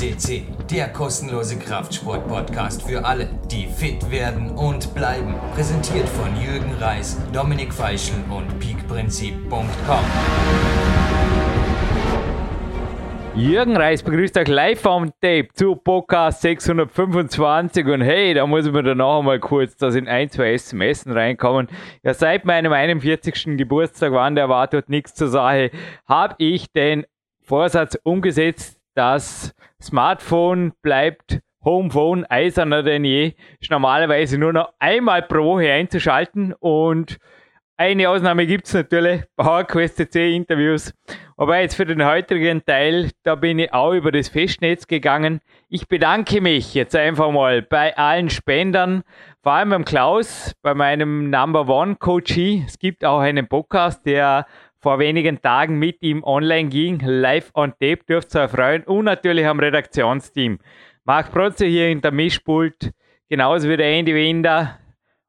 CC, der kostenlose Kraftsport-Podcast für alle, die fit werden und bleiben. Präsentiert von Jürgen Reis, Dominik Feischl und peakprinzip.com. Jürgen Reis begrüßt euch live am Tape zu Podcast 625 und hey, da muss ich mir dann noch einmal kurz, da sind ein, zwei SMS reinkommen. Ja, seit meinem 41. Geburtstag, wann der war nichts zur Sache, habe ich den Vorsatz umgesetzt, das Smartphone bleibt Homephone eiserner denn je. Ist normalerweise nur noch einmal pro Woche einzuschalten und eine Ausnahme gibt es natürlich, PowerQuest C Interviews. Aber jetzt für den heutigen Teil, da bin ich auch über das Festnetz gegangen. Ich bedanke mich jetzt einfach mal bei allen Spendern, vor allem beim Klaus, bei meinem Number One Coachee. Es gibt auch einen Podcast, der vor wenigen Tagen mit ihm online ging. Live on Tape dürft ihr erfreuen. Und natürlich am Redaktionsteam. Marc Protze hier in der Mischpult, genauso wie der Andy Winder.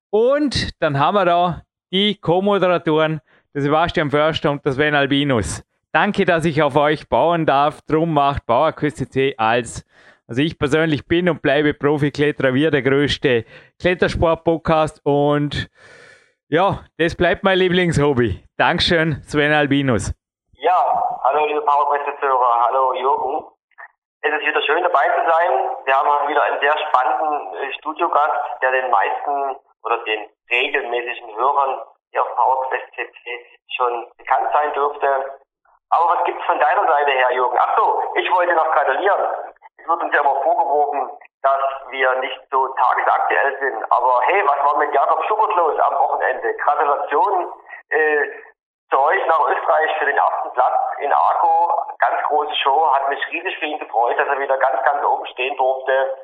Und dann haben wir da die Co-Moderatoren, der Sebastian Förster und der Sven Albinus. Danke, dass ich auf euch bauen darf. Drum macht Bauerküste C als, also ich persönlich bin und bleibe Profi-Kletterer, wir der größte Klettersport-Podcast und ja, das bleibt mein Lieblingshobby. Dankeschön, Sven Albinus. Ja, hallo liebe Powerquest-Hörer, hallo Jürgen. Es ist wieder schön dabei zu sein. Wir haben wieder einen sehr spannenden äh, Studiogast, der den meisten oder den regelmäßigen Hörern hier auf PowerQuest schon bekannt sein dürfte. Aber was gibt's von deiner Seite her, Jürgen? Ach so, ich wollte noch gratulieren. Es wird uns ja immer vorgeworfen, dass wir nicht so tagesaktuell sind. Aber hey, was war mit Jakob Schubert los am Wochenende? Gratulation äh, zu euch nach Österreich für den ersten Platz in Arco. Ganz große Show, hat mich riesig für ihn gefreut, dass er wieder ganz, ganz oben stehen durfte.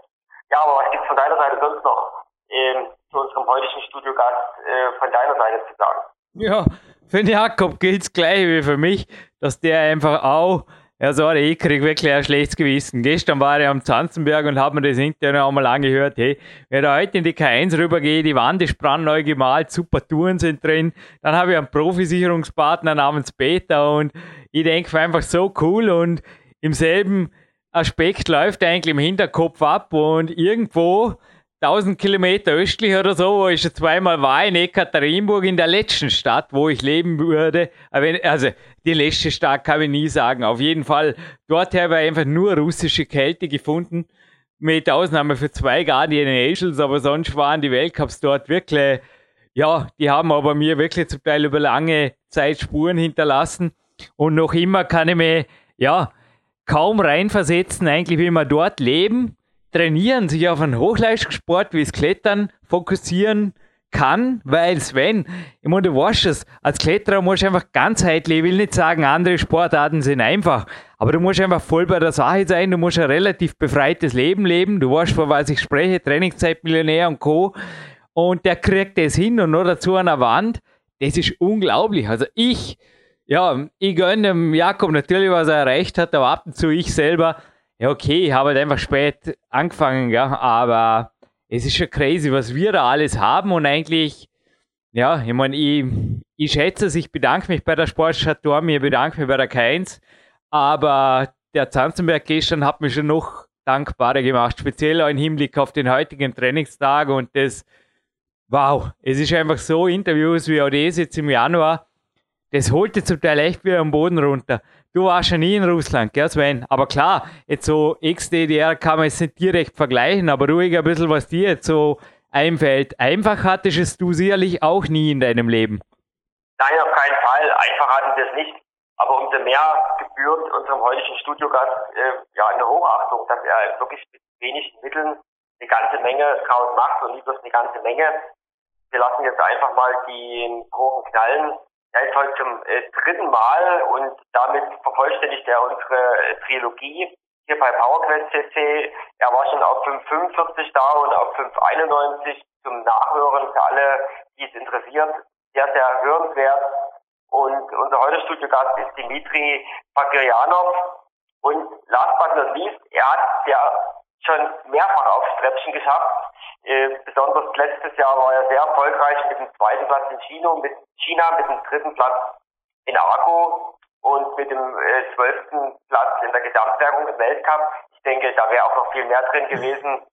Ja, aber was gibt's von deiner Seite sonst noch ähm, zu unserem heutigen Studiogast äh, von deiner Seite zu sagen? Ja, für den Jakob gilt's gleich wie für mich, dass der einfach auch ja, sorry, ich krieg wirklich ein schlechtes Gewissen. Gestern war ich am Zanzenberg und habe mir das Internet einmal angehört. Hey, wenn ich heute in die K1 rübergehe, die Wand ist brandneu gemalt, super Touren sind drin. Dann habe ich einen Profisicherungspartner namens Peter und ich denke einfach so cool und im selben Aspekt läuft eigentlich im Hinterkopf ab und irgendwo 1000 Kilometer östlich oder so, wo ich schon zweimal war, in Ekaterinburg, in der letzten Stadt, wo ich leben würde. Also, die letzte Stadt kann ich nie sagen. Auf jeden Fall, dort habe ich einfach nur russische Kälte gefunden. Mit Ausnahme für zwei Guardian Angels, aber sonst waren die Weltcups dort wirklich, ja, die haben aber mir wirklich zum Teil über lange Zeit Spuren hinterlassen. Und noch immer kann ich mir, ja, kaum reinversetzen, eigentlich, wie wir dort leben trainieren, sich auf einen Hochleistungssport wie das Klettern fokussieren kann, weil Sven, ich meine, du weißt es, als Kletterer musst du einfach ganzheitlich, ich will nicht sagen, andere Sportarten sind einfach, aber du musst einfach voll bei der Sache sein, du musst ein relativ befreites Leben leben, du weißt, von was ich spreche, Trainingszeitmillionär und Co. Und der kriegt das hin und noch dazu an der Wand, das ist unglaublich. Also ich, ja, ich gönne dem Jakob natürlich, was er erreicht hat, aber ab und zu ich selber, ja, okay, ich habe halt einfach spät angefangen, ja, aber es ist schon crazy, was wir da alles haben und eigentlich, ja, ich meine, ich, ich schätze es, ich bedanke mich bei der Sportstadt Dorm, ich bedanke mich bei der K1, aber der Zanzenberg gestern hat mich schon noch dankbarer gemacht, speziell auch im Hinblick auf den heutigen Trainingstag und das, wow, es ist einfach so, Interviews wie auch das jetzt im Januar, das holte zum Teil echt wieder am Boden runter. Du warst ja nie in Russland, gell Sven? Aber klar, jetzt so Ex-DDR kann man jetzt nicht direkt vergleichen, aber ruhig ein bisschen, was dir jetzt so einfällt. Einfach hattest es du sicherlich auch nie in deinem Leben. Nein, auf keinen Fall. Einfach hatten wir es nicht. Aber umso mehr gebührt unserem heutigen Studiogast äh, ja eine Hochachtung, dass er wirklich mit wenigen Mitteln eine ganze Menge draus macht und nicht bloß eine ganze Menge. Wir lassen jetzt einfach mal die Kurven knallen. Er ist heute zum äh, dritten Mal und damit vervollständigt er unsere äh, Trilogie hier bei PowerQuest CC. Er war schon auf 545 da und auf 591 zum Nachhören für alle, die es interessiert. Sehr, sehr hörenswert. Und unser heutiger Studiogast ist Dimitri Bagirjanov. Und last but not least, er hat ja schon mehrfach aufs Treppchen geschafft äh, besonders letztes Jahr war er sehr erfolgreich mit dem zweiten Platz in China, mit China mit dem dritten Platz in Arco und mit dem äh, zwölften Platz in der Gesamtwertung im Weltcup. Ich denke, da wäre auch noch viel mehr drin gewesen,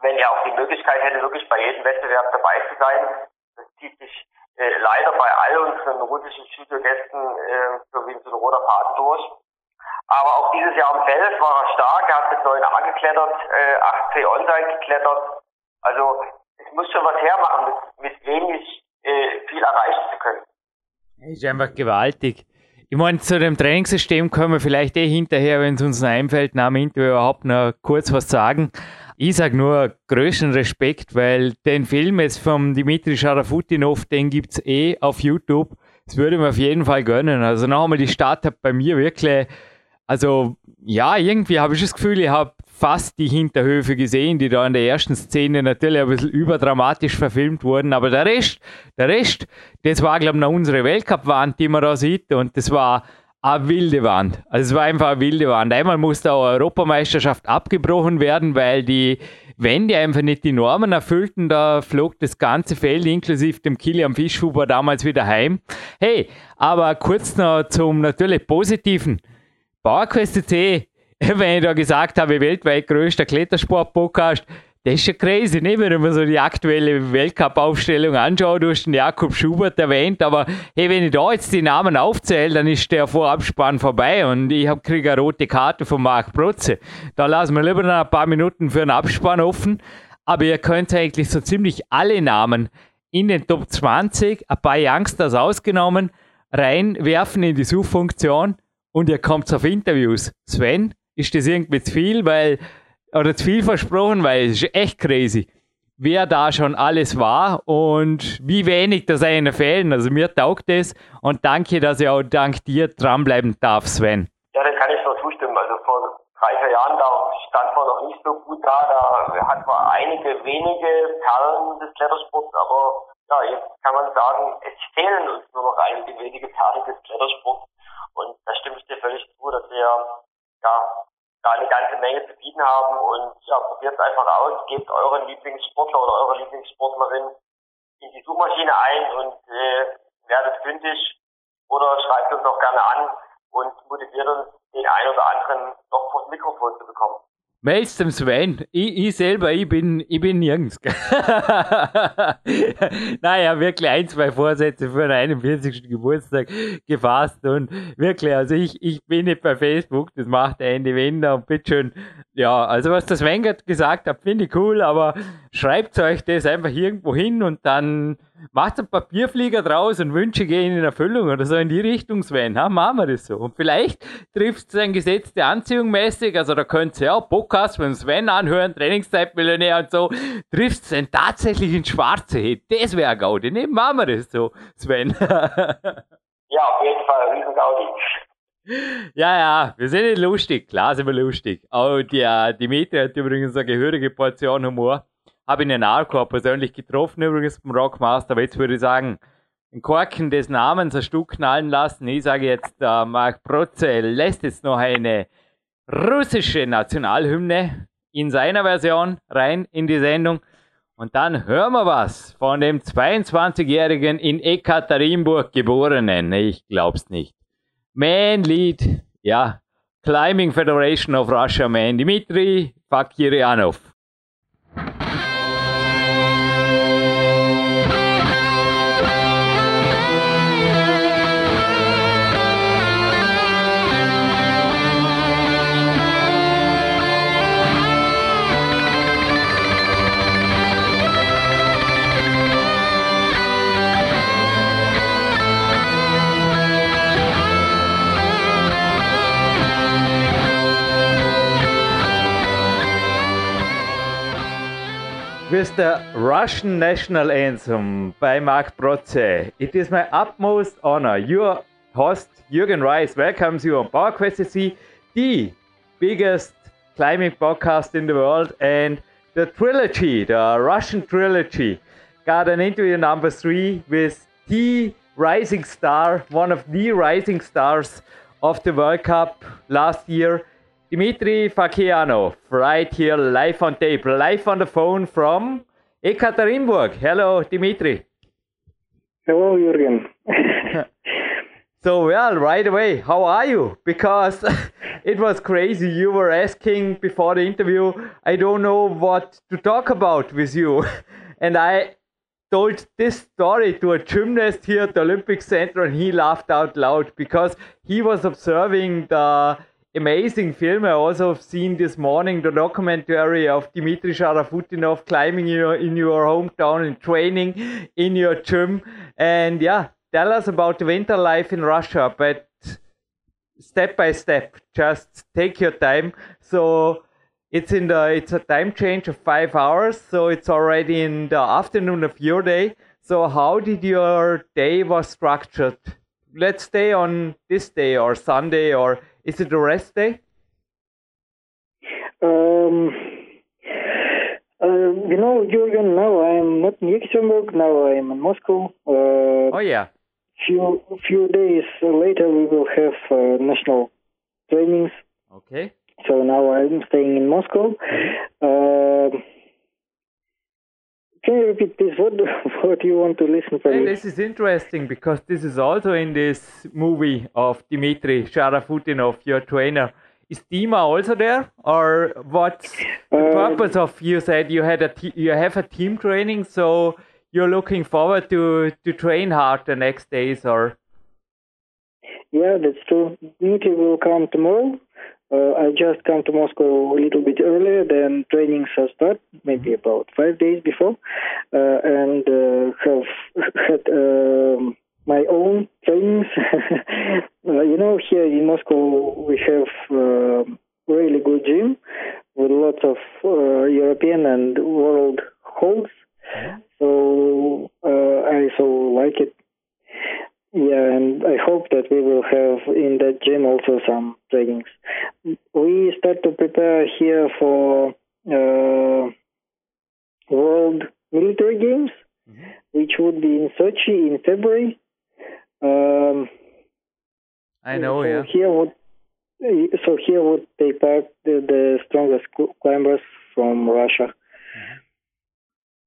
wenn er auch die Möglichkeit hätte, wirklich bei jedem Wettbewerb dabei zu sein. Das zieht sich äh, leider bei all unseren russischen Studiogästen äh, so wie so ein roter Faden durch. Aber auch dieses Jahr im Feld war er stark. Er hat mit 9a geklettert, äh, 8C Onside geklettert. Also es muss schon was hermachen, mit, mit wenig äh, viel erreichen zu können. Ist einfach gewaltig. Ich meine, zu dem Trainingssystem können wir vielleicht eh hinterher, wenn es uns noch einfällt, nach dem Interview überhaupt noch kurz was sagen. Ich sage nur größten Respekt, weil den Film jetzt vom Dimitri Scharafutinov, den gibt es eh auf YouTube. Das würde mir auf jeden Fall gönnen. Also noch einmal, die Start hat bei mir wirklich, also ja, irgendwie habe ich das Gefühl, ich habe fast die Hinterhöfe gesehen, die da in der ersten Szene natürlich ein bisschen überdramatisch verfilmt wurden. Aber der Rest, der Rest, das war, glaube ich, noch unsere Weltcup-Wand, die man da sieht. Und das war eine wilde Wand. Also es war einfach eine wilde Wand. Einmal musste auch Europameisterschaft abgebrochen werden, weil die Wände einfach nicht die Normen erfüllten. Da flog das ganze Feld inklusive dem Kilian Fischhuber damals wieder heim. Hey, aber kurz noch zum natürlich positiven. PowerQuest wenn ich da gesagt habe, weltweit größter Klettersport-Podcast, das ist ja crazy, ne? wenn man so die aktuelle Weltcup-Aufstellung anschaut. Du hast den Jakob Schubert erwähnt, aber hey, wenn ich da jetzt die Namen aufzähle, dann ist der Vorabspann vorbei und ich kriege eine rote Karte von Marc Protze. Da lassen wir lieber noch ein paar Minuten für einen Abspann offen. Aber ihr könnt eigentlich so ziemlich alle Namen in den Top 20, ein paar Youngsters ausgenommen, reinwerfen in die Suchfunktion und ihr kommt auf Interviews. Sven, ist das irgendwie zu viel? Weil oder zu viel versprochen, weil es ist echt crazy, wer da schon alles war und wie wenig das einen fehlen. Also mir taugt es und danke, dass ich auch dank dir dranbleiben darf, Sven. Ja, das kann ich nur zustimmen. Also vor drei, vier Jahren, da stand man noch nicht so gut da. Da hat man einige wenige Perlen des Klettersports, aber ja, jetzt kann man sagen, es fehlen uns nur noch einige wenige Perlen des Klettersports. Und da stimme ich dir völlig zu, dass wir ja da eine ganze Menge zu bieten haben. Und ja, probiert es einfach aus, gebt euren Lieblingssportler oder eure Lieblingssportlerin in die Suchmaschine ein und äh, werdet fündig. Oder schreibt uns auch gerne an und motiviert uns, den einen oder anderen noch vors Mikrofon zu bekommen. Dem Sven. Ich, ich, selber, ich bin, ich bin nirgends. naja, wirklich ein, zwei Vorsätze für den 41. Geburtstag gefasst und wirklich, also ich, ich bin nicht bei Facebook, das macht der Ende Wender und bitteschön. Ja, also was das Sven gesagt hat, finde ich cool, aber schreibt euch das einfach irgendwo hin und dann macht einen Papierflieger draus und Wünsche gehen in Erfüllung oder so in die Richtung, Sven. Ha, machen wir das so. Und vielleicht trifft es ein Gesetz der Anziehung mäßig, also da könnt ihr auch Podcast von Sven anhören, Trainingszeitmillionär und so, trifft es dann tatsächlich ins Schwarze. Hey, das wäre Gaudi, ne? Machen wir das so, Sven. ja, auf jeden Fall, riesen Gaudi. Ja, ja, wir sind nicht lustig, klar sind wir lustig. Aber der äh, Dimitri hat übrigens eine gehörige Portion Humor. Habe ich einen Arco persönlich getroffen, übrigens beim Rockmaster. Aber jetzt würde ich sagen, den Korken des Namens ein Stück knallen lassen. Ich sage jetzt, äh, Marc Protze lässt jetzt noch eine russische Nationalhymne in seiner Version rein in die Sendung. Und dann hören wir was von dem 22-jährigen in Ekaterinburg geborenen. Ich glaub's nicht. Man-Lied, ja, Climbing Federation of Russia Man, Dmitri Fakiryanov. With the Russian national anthem by Marc Protze. It is my utmost honor. Your host, Jürgen Reis, welcomes you on PowerQuest CC, the biggest climbing podcast in the world, and the trilogy, the Russian trilogy, got an interview number three with the rising star, one of the rising stars of the World Cup last year. Dmitry Fakiryanov, right here, live on tape, live on the phone from Ekaterinburg. Hello, Dmitry. Hello, Jürgen. So, well, right away, how are you? Because it was crazy. You were asking before the interview, I don't know what to talk about with you. And I told this story to a gymnast here at the Olympic Center, and he laughed out loud because he was observing the amazing film I also have seen this morning, the documentary of Dmitry Sharafutdinov climbing in your, in your hometown and training in your gym. And yeah, tell us about the winter life in Russia, but step by step. Just take your time. So it's in the it's a time change of five hours, so it's already in the afternoon of your day. So how did your day was structured? Let's stay on this day or Sunday or is it a rest day? Um, uh, you know, Jürgen, now I'm not in Ekaterinburg, now I'm in Moscow. Uh, oh, yeah few few days later we will have uh, national trainings. Okay. So now I'm staying in Moscow. Uh, can you repeat this? What what do you want to listen from hey, This is interesting because this is also in this movie of Dmitry Sharafutdinov, your trainer. Is Dima also there, or what's the uh, purpose of? You said you had a you have a team training, so you're looking forward to to train hard the next days, or? Yeah, that's true. Dmitry will come tomorrow. Uh, I just come to Moscow a little bit earlier than trainings start, maybe mm-hmm. about five days before, uh, and uh, have had um, my own trainings. Uh, you know, here in Moscow we have uh, really good gym with lots of uh, European and world holds. Mm-hmm. So uh, I so like it. Yeah, and I hope that we will have in that gym also some trainings. We start to prepare here for uh, World Military Games, mm-hmm. which would be in Sochi in February. Um, I know, so yeah. Here would so here would take part the, the strongest climbers from Russia. Mm-hmm.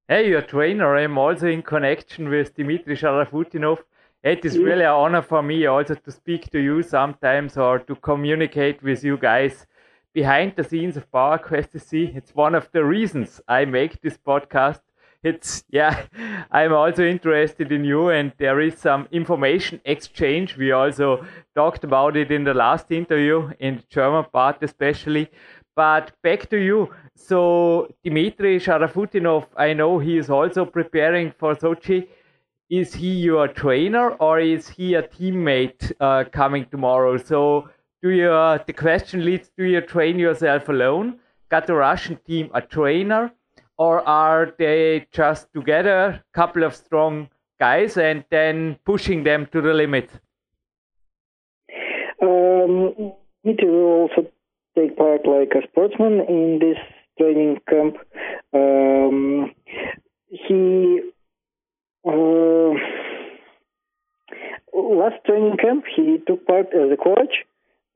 Hey, your trainer, I'm also in connection with Dmitry Sharafutdinov. It is really an honor for me also to speak to you sometimes or to communicate with you guys behind the scenes of PowerQuest CC. It's one of the reasons I make this podcast. It's, yeah, I'm also interested in you and there is some information exchange. We also talked about it in the last interview, in the German part especially. But back to you. So Dmitry Sharafutdinov, I know he is also preparing for Sochi. Is he your trainer or is he a teammate uh, coming tomorrow? So do you? Uh, the question leads: Do you train yourself alone? Got the Russian team a trainer, or are they just together, couple of strong guys, and then pushing them to the limit? Um, Dmitry will also take part like a sportsman in this training camp. Um, he uh, last training camp he took part as a coach,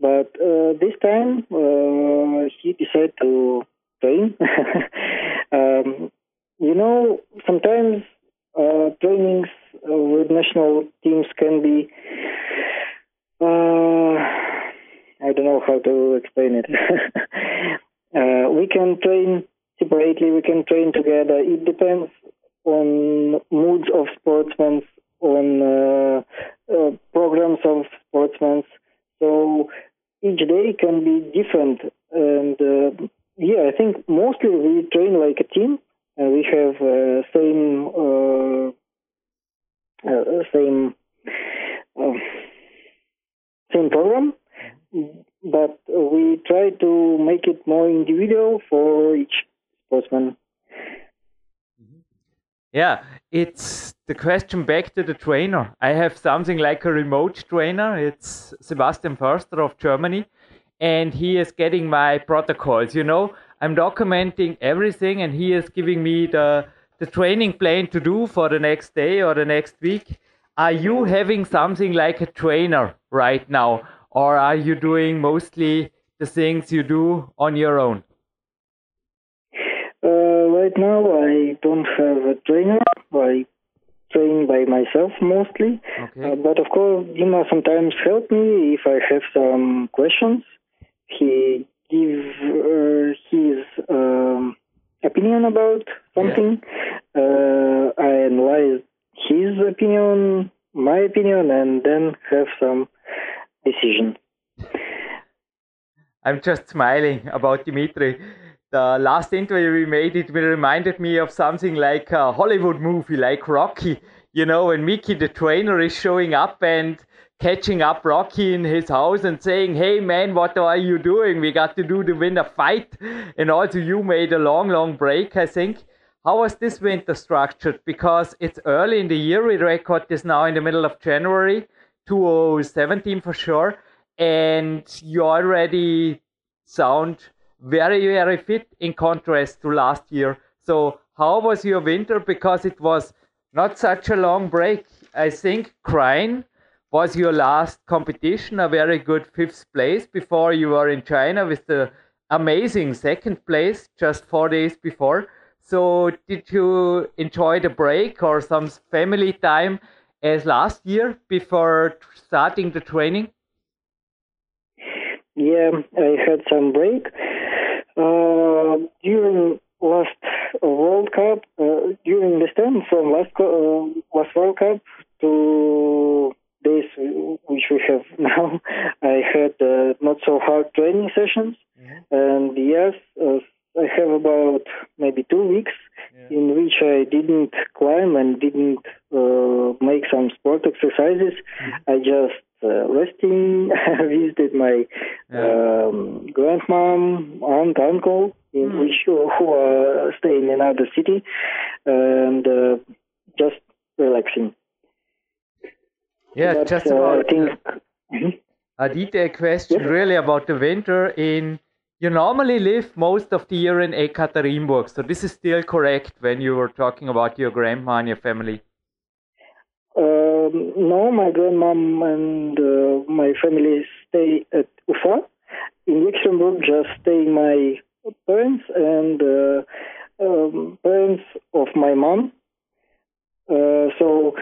but uh, this time uh, he decided to train. um, you know, sometimes uh, trainings with national teams can be uh, I don't know how to explain it. uh, we can train separately, we can train together. It depends on moods of sportsmen, on uh, uh, programs of sportsmen. So each day can be different. And uh, yeah, I think mostly we train like a team, and we have same same same program but we try to make it more individual for each sportsman. Yeah, it's the question back to the trainer. I have something like a remote trainer. It's Sebastian Förster of Germany, and he is getting my protocols. You know, I'm documenting everything, and he is giving me the the training plan to do for the next day or the next week. Are you having something like a trainer right now, or are you doing mostly the things you do on your own? Right now, I don't have a trainer. I train by myself mostly. Okay. Uh, but of course, Dima sometimes help me if I have some questions. He give uh, his um, opinion about something. Uh, I analyze his opinion, my opinion, and then have some decision. I'm just smiling about Dimitri. The last interview we made, it reminded me of something like a Hollywood movie, like Rocky. You know, when Mickey the trainer is showing up and catching up Rocky in his house and saying, Hey man, what are you doing? We got to do the winter fight. And also, you made a long, long break, I think. How was this winter structured? Because it's early in the year. We record this now in the middle of January 2017 for sure. And you already sound very, very fit in contrast to last year. So, how was your winter? Because it was not such a long break. I think Kranj was your last competition, a very good fifth place before you were in China with the amazing second place just four days before. So, did you enjoy the break or some family time as last year before starting the training? Yeah, I had some break. Uh, during last World Cup, uh, during this time from last uh, last World Cup to days which we have now, I had uh, not so hard training sessions, mm-hmm. and yes, uh, I have about maybe two weeks yeah. in which I didn't climb and didn't uh, make some sport exercises. Mm-hmm. I just uh, resting. visited my yeah. um, grandmom, aunt, uncle, in mm. which who are staying in another city, and uh, just relaxing. Yeah, but, just uh, about I think, mm-hmm. a detailed question, yes? really about the winter in. You normally live most of the year in Ekaterinburg, so this is still correct when you were talking about your grandma and your family. Um, no, my grandmom and uh, my family stay at Ufa. In Ekaterinburg, just stay my parents and uh, um, parents of my mom. Uh, so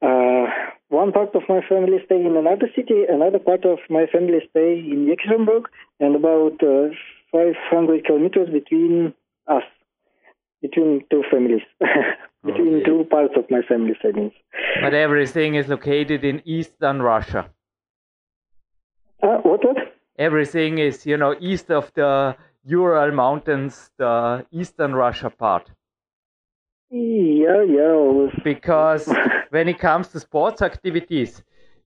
uh, one part of my family stay in another city, another part of my family stay in Ekaterinburg, and about uh, 500 kilometers between us, between two families. between okay. two parts of my family settings. But everything is located in eastern Russia. Uh, what? What? Everything is, you know, east of the Ural Mountains, the eastern Russia part. Yeah, yeah. Because when it comes to sports activities,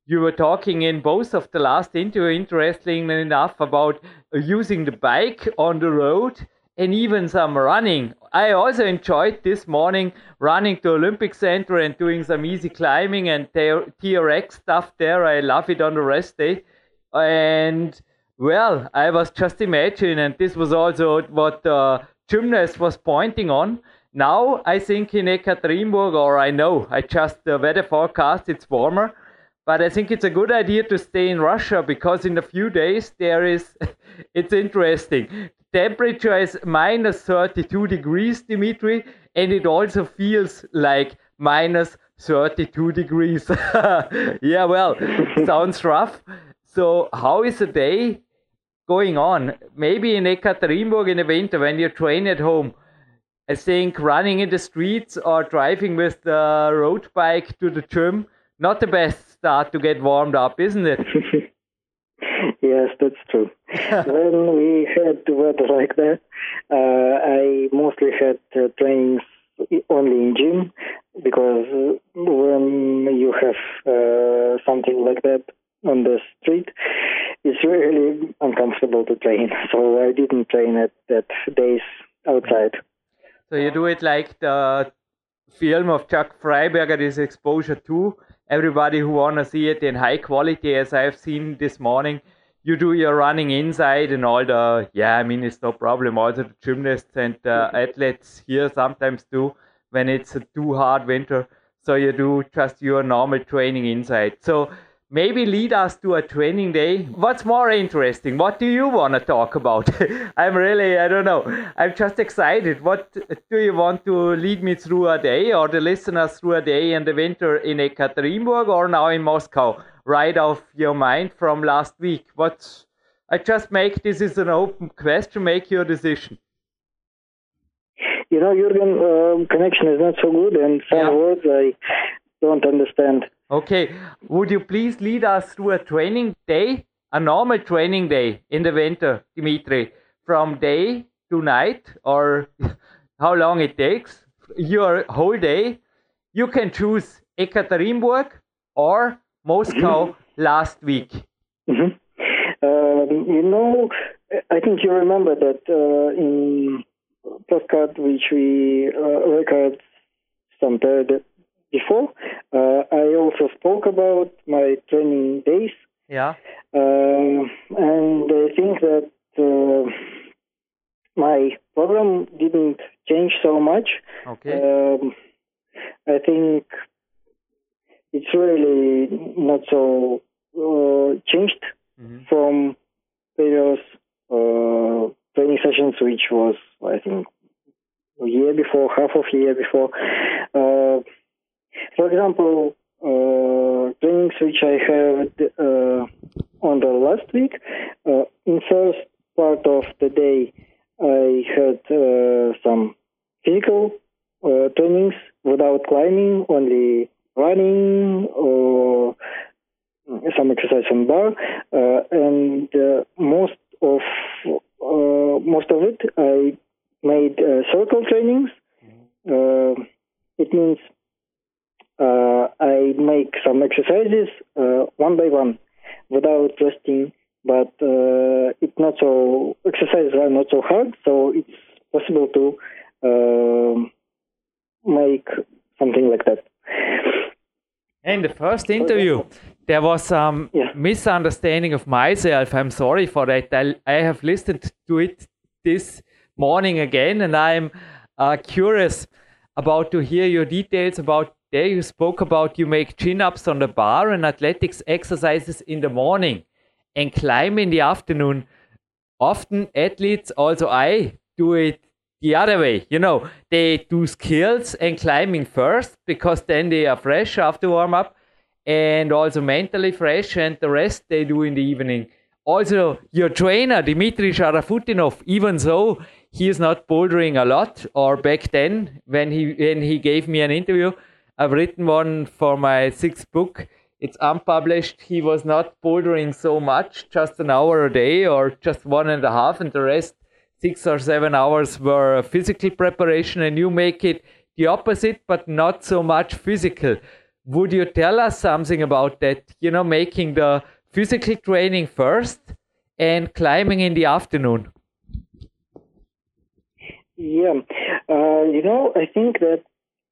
you were talking in both of the last interview, interestingly enough, about using the bike on the road and even some running. I also enjoyed this morning running to Olympic Center and doing some easy climbing and TRX stuff there. I love it on the rest day. And well, I was just imagining, and this was also what the gymnast was pointing on. Now I think in Ekaterinburg, or I know, I just uh, the weather forecast, it's warmer. But I think it's a good idea to stay in Russia because in a few days there is, it's interesting temperature is minus 32 degrees, Dimitri, and it also feels like minus 32 degrees. yeah, well, sounds rough. So, how is the day going on? Maybe in Ekaterinburg in the winter when you train at home. I think running in the streets or driving with the road bike to the gym, not the best start to get warmed up, isn't it? Yes, that's true. when we had the weather like that, uh, I mostly had uh, trainings only in gym because when you have uh, something like that on the street, it's really uncomfortable to train. So I didn't train at that days outside. So you do it like the film of Chuck Freiberger, this exposure to everybody who wanna see it in high quality, as I've seen this morning you do your running inside and all the yeah i mean it's no problem. Also the gymnasts and uh, athletes here sometimes do when it's a too hard winter. So you do just your normal training inside. So maybe lead us to a training day. What's more interesting? What do you want to talk about? I'm really, I don't know. I'm just excited. What do you want to lead me through a day or the listeners through a day in the winter in Ekaterinburg or now in Moscow? Right off your mind from last week. What I just make this is an open question. Make your decision. You know, Jürgen, uh, connection is not so good, and some yeah. words I don't understand. Okay, would you please lead us through a training day, a normal training day in the winter, Dimitri, from day to night, or how long it takes, your whole day? You can choose Ekaterinburg or Moscow mm-hmm. last week. Mm-hmm. Um, you know, I think you remember that uh, in postcard which we uh, record some period before. Uh, I also spoke about my training days. Yeah. Uh, and I think that uh, my program didn't change so much. Okay. Um, I think it's really not so uh, changed mm-hmm. from previous uh, training sessions, which was I think a year before, half of a year before. For example, uh, trainings which I had uh, on the last week, uh, in first part of the day, I had uh, some physical uh, trainings without climbing, only running or some exercise on bar, uh, and most of most of it I made circle trainings. Mm-hmm. it means uh, I make some exercises uh, one by one without resting, but uh, it's not so exercises are not so hard, so it's possible to um, make something like that. In the first interview, there was some yeah. misunderstanding of myself. I'm sorry for that. I, I have listened to it this morning again, and I'm uh, curious about to hear your details about there you spoke about you make chin ups on the bar and athletics exercises in the morning and climb in the afternoon. Often athletes, also I, do it the other way. You know, they do skills and climbing first because then they are fresh after warm up and also mentally fresh, and the rest they do in the evening. Also, your trainer, Dmitry Sharafutdinov, even though he is not bouldering a lot, or back then when he when he gave me an interview, I've written one for my sixth book. It's unpublished. He was not bouldering so much, just an hour a day or just one and a half, and the rest, six or seven hours, were physical preparation. And you make it the opposite, but not so much physical. Would you tell us something about that? You know, making the physical training first and climbing in the afternoon. Yeah, uh, you know, I think that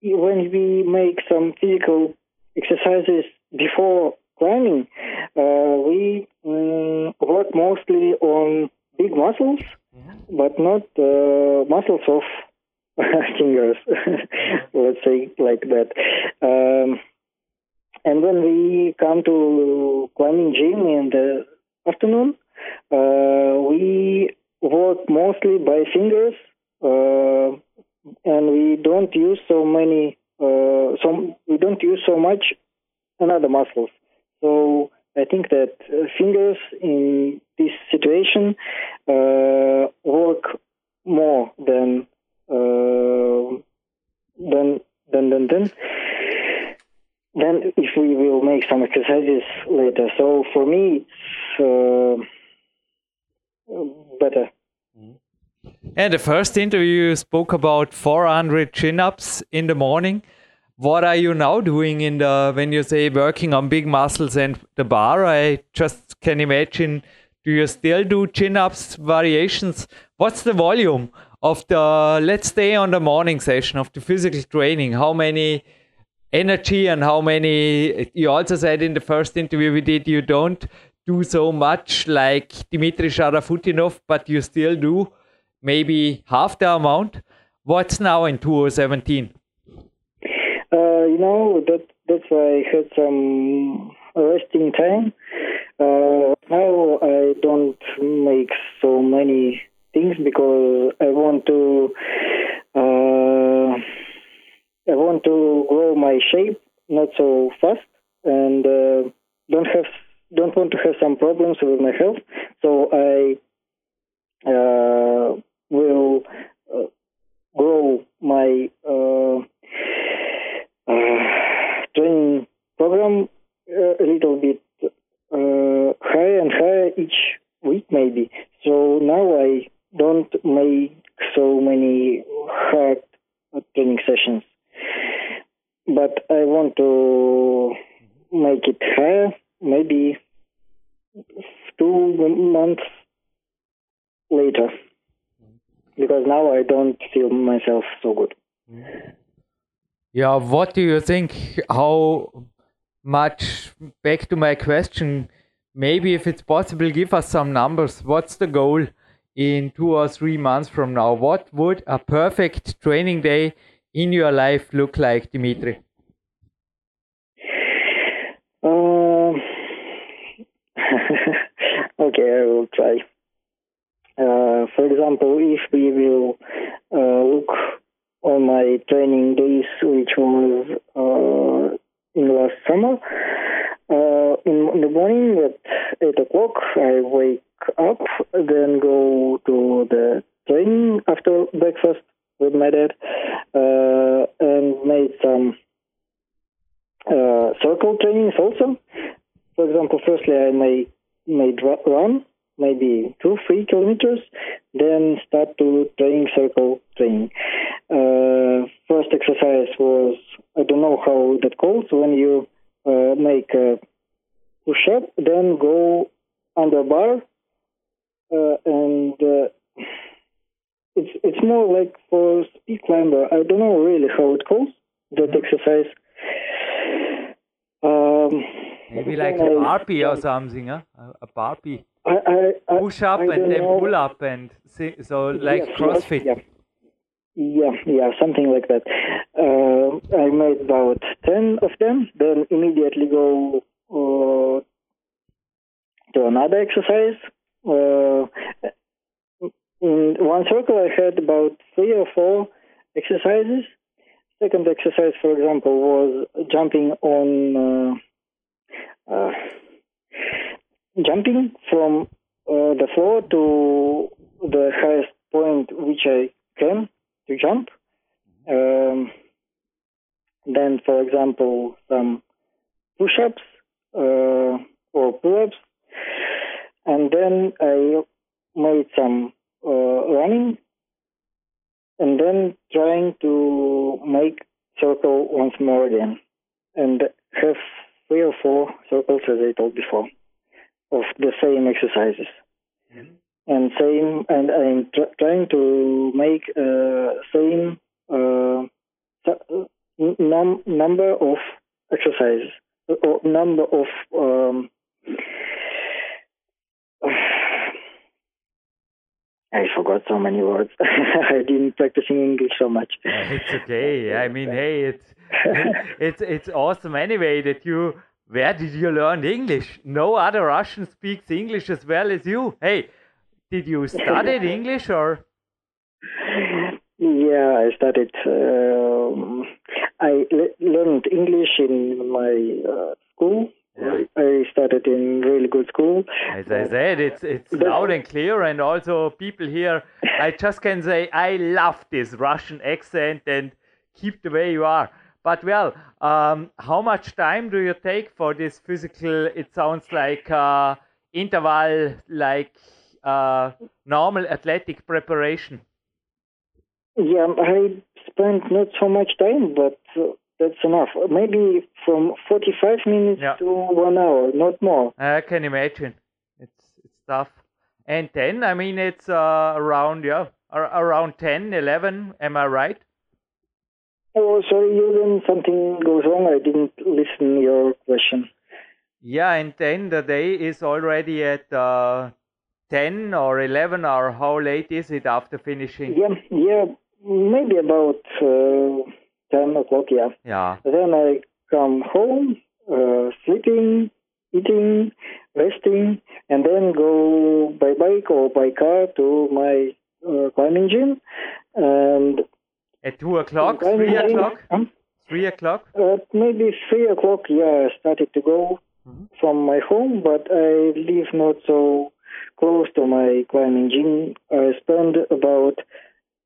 when we make some physical exercises before climbing, uh, we um, work mostly on big muscles, yeah. but not uh, muscles of fingers, let's say like that. Um, and when we come to climbing gym in the afternoon, uh, we work mostly by fingers. And we don't use so many uh, so we don't use so much another muscles. So I think that uh, fingers in this situation uh, work more than uh, than than than than if we will make some exercises later. So for me, it's uh, better. Mm-hmm. And the first interview you spoke about 400 chin-ups in the morning. What are you now doing in the when you say working on big muscles and the bar? I just can imagine. Do you still do chin-ups variations? What's the volume of the? Let's stay on the morning session of the physical training. How many energy and how many? You also said in the first interview we did you don't do so much like Dmitry Sharafutdinov, but you still do maybe half the amount. What's now in 2017? Uh, you know that that's why I had some resting time. Uh, now I don't make so many things because I want to uh, I want to grow my shape not so fast and uh, don't have don't want to have some problems with my health. So I uh, will uh, grow my uh, uh, training program a little bit higher and higher each week, maybe. So now I don't make so many hard training sessions, but I want to make it higher, maybe two months later, because now I don't feel myself so good. Yeah, what do you think? How much? Back to my question. Maybe if it's possible, give us some numbers. What's the goal in two or three months from now? What would a perfect training day in your life look like, Dimitri? Um, okay, I will try. Example, if we will uh, look on my training days, which was uh, in last summer, uh, in the morning at 8 o'clock, I wake up, then go to the training after breakfast with my dad, uh, and made some uh, circle trainings also. For example, firstly, I made, made run, maybe two, three kilometers, then start to train circle training. Uh, first exercise was, I don't know how that calls, when you uh, make a push up, then go under bar, uh, and uh, it's it's more like for speed climber. I don't know really how it calls that mm-hmm. exercise. Um, Maybe like a burpee or something, huh? A burpee. I, I, I push up and then know. pull up and so like yes, CrossFit. Yes, yeah. yeah, yeah, something like that. Uh, I made about ten of them, then immediately go uh, to another exercise. Uh, in one circle, I had about three or four exercises. Second exercise, for example, was jumping on uh, uh, jumping from uh, the floor to the highest point which I can to jump. Um, then, for example, some push-ups uh, or pull-ups, and then I made some uh, running, and then trying to make circle once more again, and have three or four circles as I told before of the same exercises. Mm-hmm. And same, and I'm tr- trying to make uh, same uh, num- number of exercises or number of um, I forgot so many words. I didn't practice English so much. It's okay. I mean, hey, it's it's it's awesome anyway that you where did you learn English? No other Russian speaks English as well as you. Hey, did you study English or? Yeah, I studied. Um, I le- learned English in my uh, school. Yeah. I started in really good school. As I said, it's it's loud and clear, and also people here. I just can say I love this Russian accent and keep the way you are. But well, um, how much time do you take for this physical? It sounds like uh, interval, like uh, normal athletic preparation. Yeah, I spent not so much time, but uh, that's enough. Maybe from 45 minutes yeah. to one hour, not more. I can imagine. It's it's tough. And then, I mean, it's uh, around yeah, around 10, 11. Am I right? Oh, sorry, Jürgen, something goes wrong. I didn't listen your question. Yeah, and then the day is already at uh, 10 or 11, or how late is it after finishing? Yeah, yeah, maybe about uh, 10 o'clock, yeah. Yeah. Then I come home, uh, sleeping, eating, resting, and then go by bike or by car to my uh, climbing gym. And at two o'clock, three o'clock, huh? three o'clock. At maybe three o'clock, yeah, I started to go mm-hmm. from my home, but I live not so close to my climbing gym. I spend about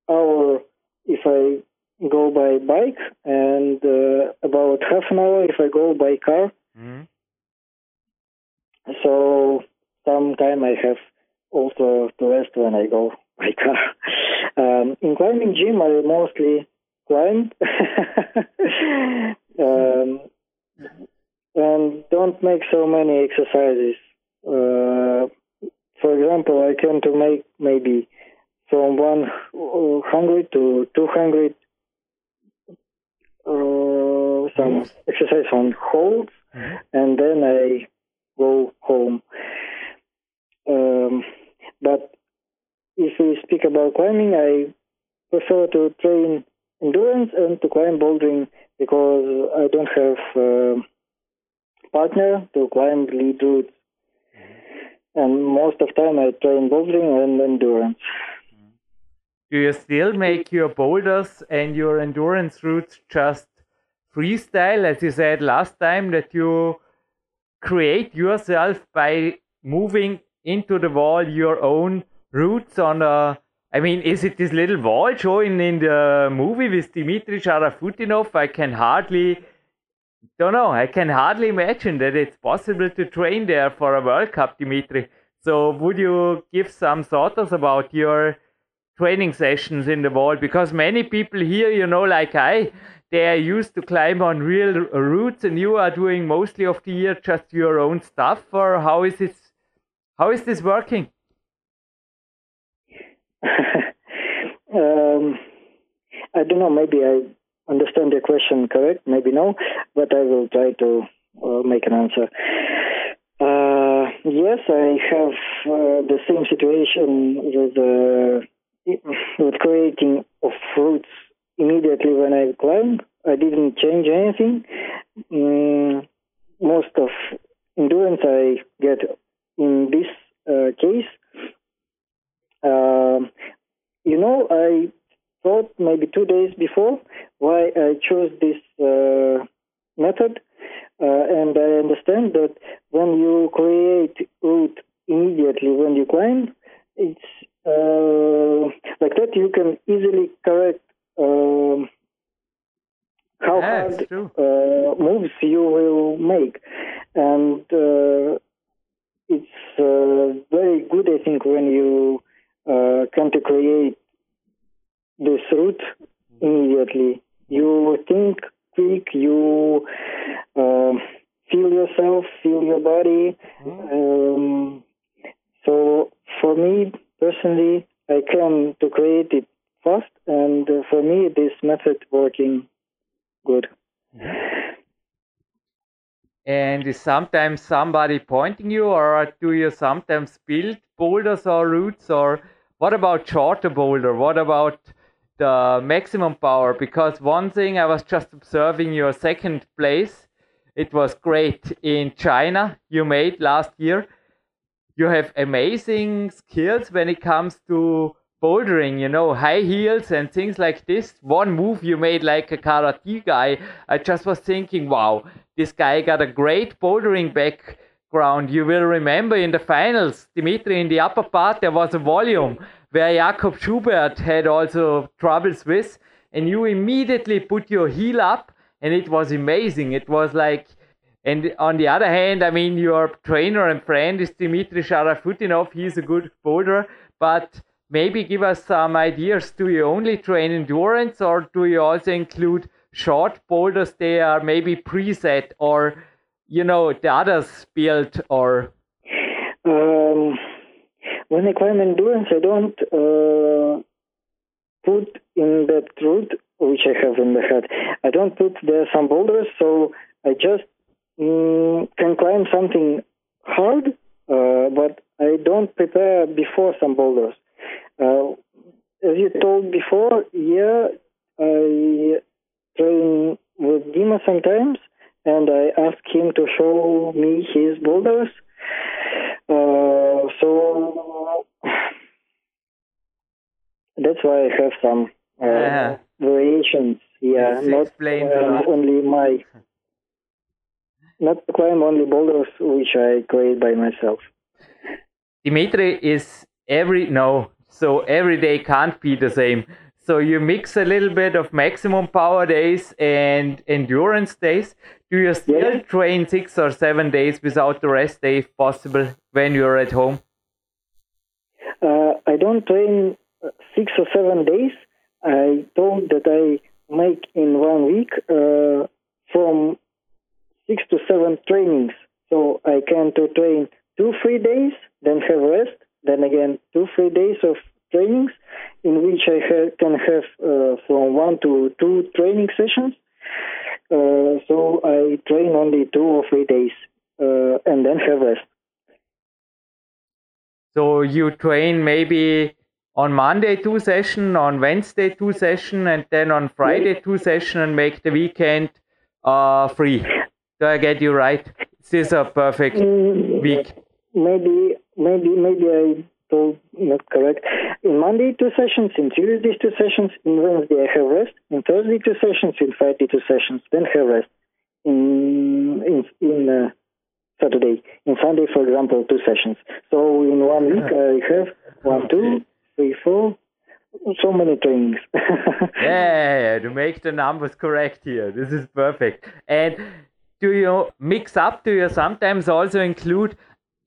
hour if I go by bike and uh, about half an hour if I go by car. Mm-hmm. So sometime I have also to rest when I go by car. In climbing gym, I mostly climb um, and don't make so many exercises. Uh, for example, I can to make maybe from 100 to 200 uh, some exercise on holds, mm-hmm. and then I go home. Um, but if we speak about climbing, I prefer to train endurance and to climb bouldering because I don't have a partner to climb lead routes. Mm-hmm. And most of time I train bouldering and endurance. Do you still make your boulders and your endurance routes just freestyle, as you said last time, that you create yourself by moving into the wall your own routes on a I mean, is it this little wall showing in the movie with Dmitry Sharafutdinov? I can hardly, don't know, I can hardly imagine that it's possible to train there for a World Cup, Dmitry. So, would you give some thoughts about your training sessions in the wall? Because many people here, you know, like I, they are used to climb on real routes, and you are doing mostly of the year just your own stuff. Or how is this? How is this working? um, I don't know. Maybe I understand your question correct. Maybe no, but I will try to uh, make an answer. Uh, yes, I have uh, the same situation with with creating of routes immediately when I climb. I didn't change anything. Mm, most of endurance I get in this uh, case um, you know, I thought maybe two days before why I chose this uh, method, uh, and I understand that when you create route immediately when you climb, it's uh, like that you can easily correct um, how yeah, hard uh, moves you will make, and uh, it's uh, very good, I think, when you uh, come to create this route immediately. You think quick, you uh, feel yourself, feel your body. Um, so for me personally, I come to create it fast, and uh, for me, this method working good. And is sometimes somebody pointing you, or do you sometimes build boulders or routes, or what about shorter boulder? What about the maximum power? Because one thing I was just observing your second place, it was great in China you made last year. You have amazing skills when it comes to bouldering, you know, high heels and things like this. One move you made like a karate guy, I just was thinking, wow, this guy got a great bouldering background, you will remember in the finals, Dimitri, in the upper part, there was a volume where Jakob Schubert had also troubles with, and you immediately put your heel up, and it was amazing. It was like, and on the other hand, I mean, your trainer and friend is Dimitri Sharafutdinov. He's a good boulder, but maybe give us some ideas. Do you only train endurance, or do you also include short boulders? They are maybe preset or you know the others built or um, when I climb endurance I don't uh, put in that route which I have in the head I don't put there some boulders so I just mm, can climb something hard uh, but I don't prepare before some boulders uh, as you told before yeah I train with Dima sometimes and I ask him to show me his boulders. Uh, so that's why I have some uh, Yeah. variations. Yeah, This not uh, only my not to climb only boulders which I create by myself. Dimitri is every no, so every day can't be the same. So you mix a little bit of maximum power days and endurance days. Do you still Yeah. train six or seven days without the rest day if possible when you're at home? Uh, I don't train six or seven days. I told that I make in one week uh, from six to seven trainings. So I can to train two, three days, then have rest, then again two, three days of trainings, in which I ha- can have uh, from one to two training sessions. Uh, so I train only two or three days, uh, and then have rest. So you train maybe on Monday two session, on Wednesday two session, and then on Friday two session, and make the weekend uh, free. Do I get you right? This is a perfect Mm, week. maybe maybe maybe I told not correct. In Monday two sessions, in Tuesday two sessions, in Wednesday I have rest, in Thursday two sessions, in Friday two sessions, then have rest. In in in uh, Saturday, in Sunday, for example, two sessions. So in one week I have one, two, three, four, so many trainings. Yeah, yeah, to make the numbers correct here. This is perfect. And do you mix up? Do you sometimes also include?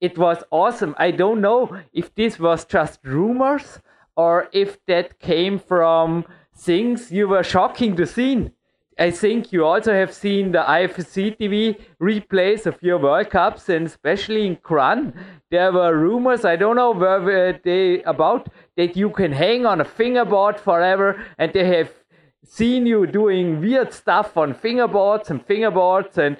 It was awesome. I don't know if this was just rumors or if that came from things you were shocking to see. I think you also have seen the IFSC TV replays of your World Cups, and especially in Kranj, there were rumors. I don't know where they about that you can hang on a fingerboard forever, and they have seen you doing weird stuff on fingerboards and fingerboards, and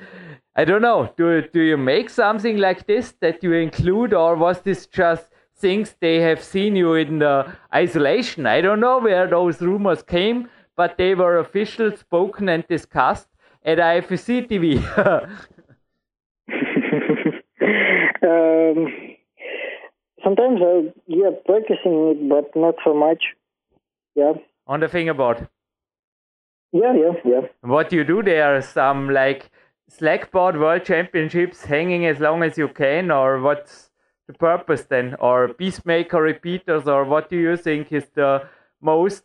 I don't know. Do do you make something like this that you include, or was this just things they have seen you in the isolation? I don't know where those rumors came but they were official, spoken, and discussed at IFSC TV. um, sometimes I yeah practicing it, but not so much. Yeah, on the fingerboard. Yeah, yeah, yeah. What do you do there? Some like slackboard world championships hanging as long as you can, or what's the purpose then? Or Beastmaker repeaters, or what do you think is the most?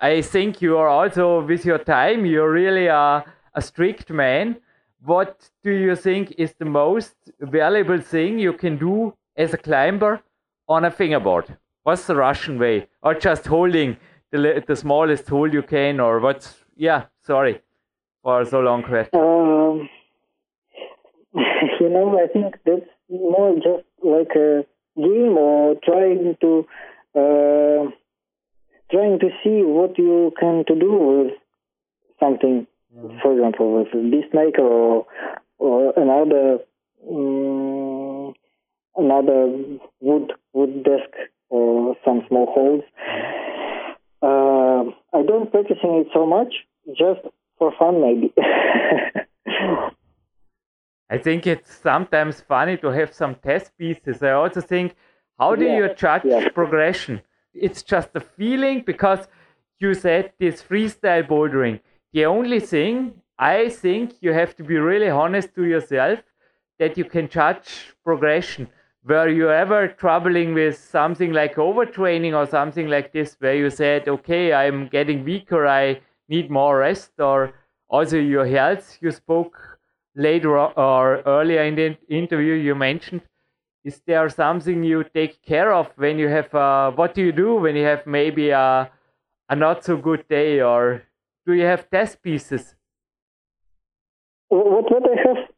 I think you are also with your time. You're really a, a strict man. What do you think is the most valuable thing you can do as a climber on a fingerboard? What's the Russian way? Or just holding the, the smallest hole you can? Or what's, yeah, sorry for so long question. Um, you know, I think that's more just like a game or trying to uh, trying to see what you can to do with something. For example, with a beastmaker or or another um, another wood wood desk or some small holes. Uh, I don't practicing it so much, just for fun maybe. I think it's sometimes funny to have some test pieces. I also think, how do Yeah, you judge yeah. progression? It's just a feeling because you said this freestyle bouldering. The only thing I think you have to be really honest to yourself that you can judge progression. Were you ever troubling with something like overtraining or something like this, where you said, okay, I'm getting weaker, I need more rest, or also your health? You spoke later or earlier in the interview, you mentioned. Is there something you take care of when you have? Uh, what do you do when you have maybe a, a not so good day, or do you have test pieces? what what I have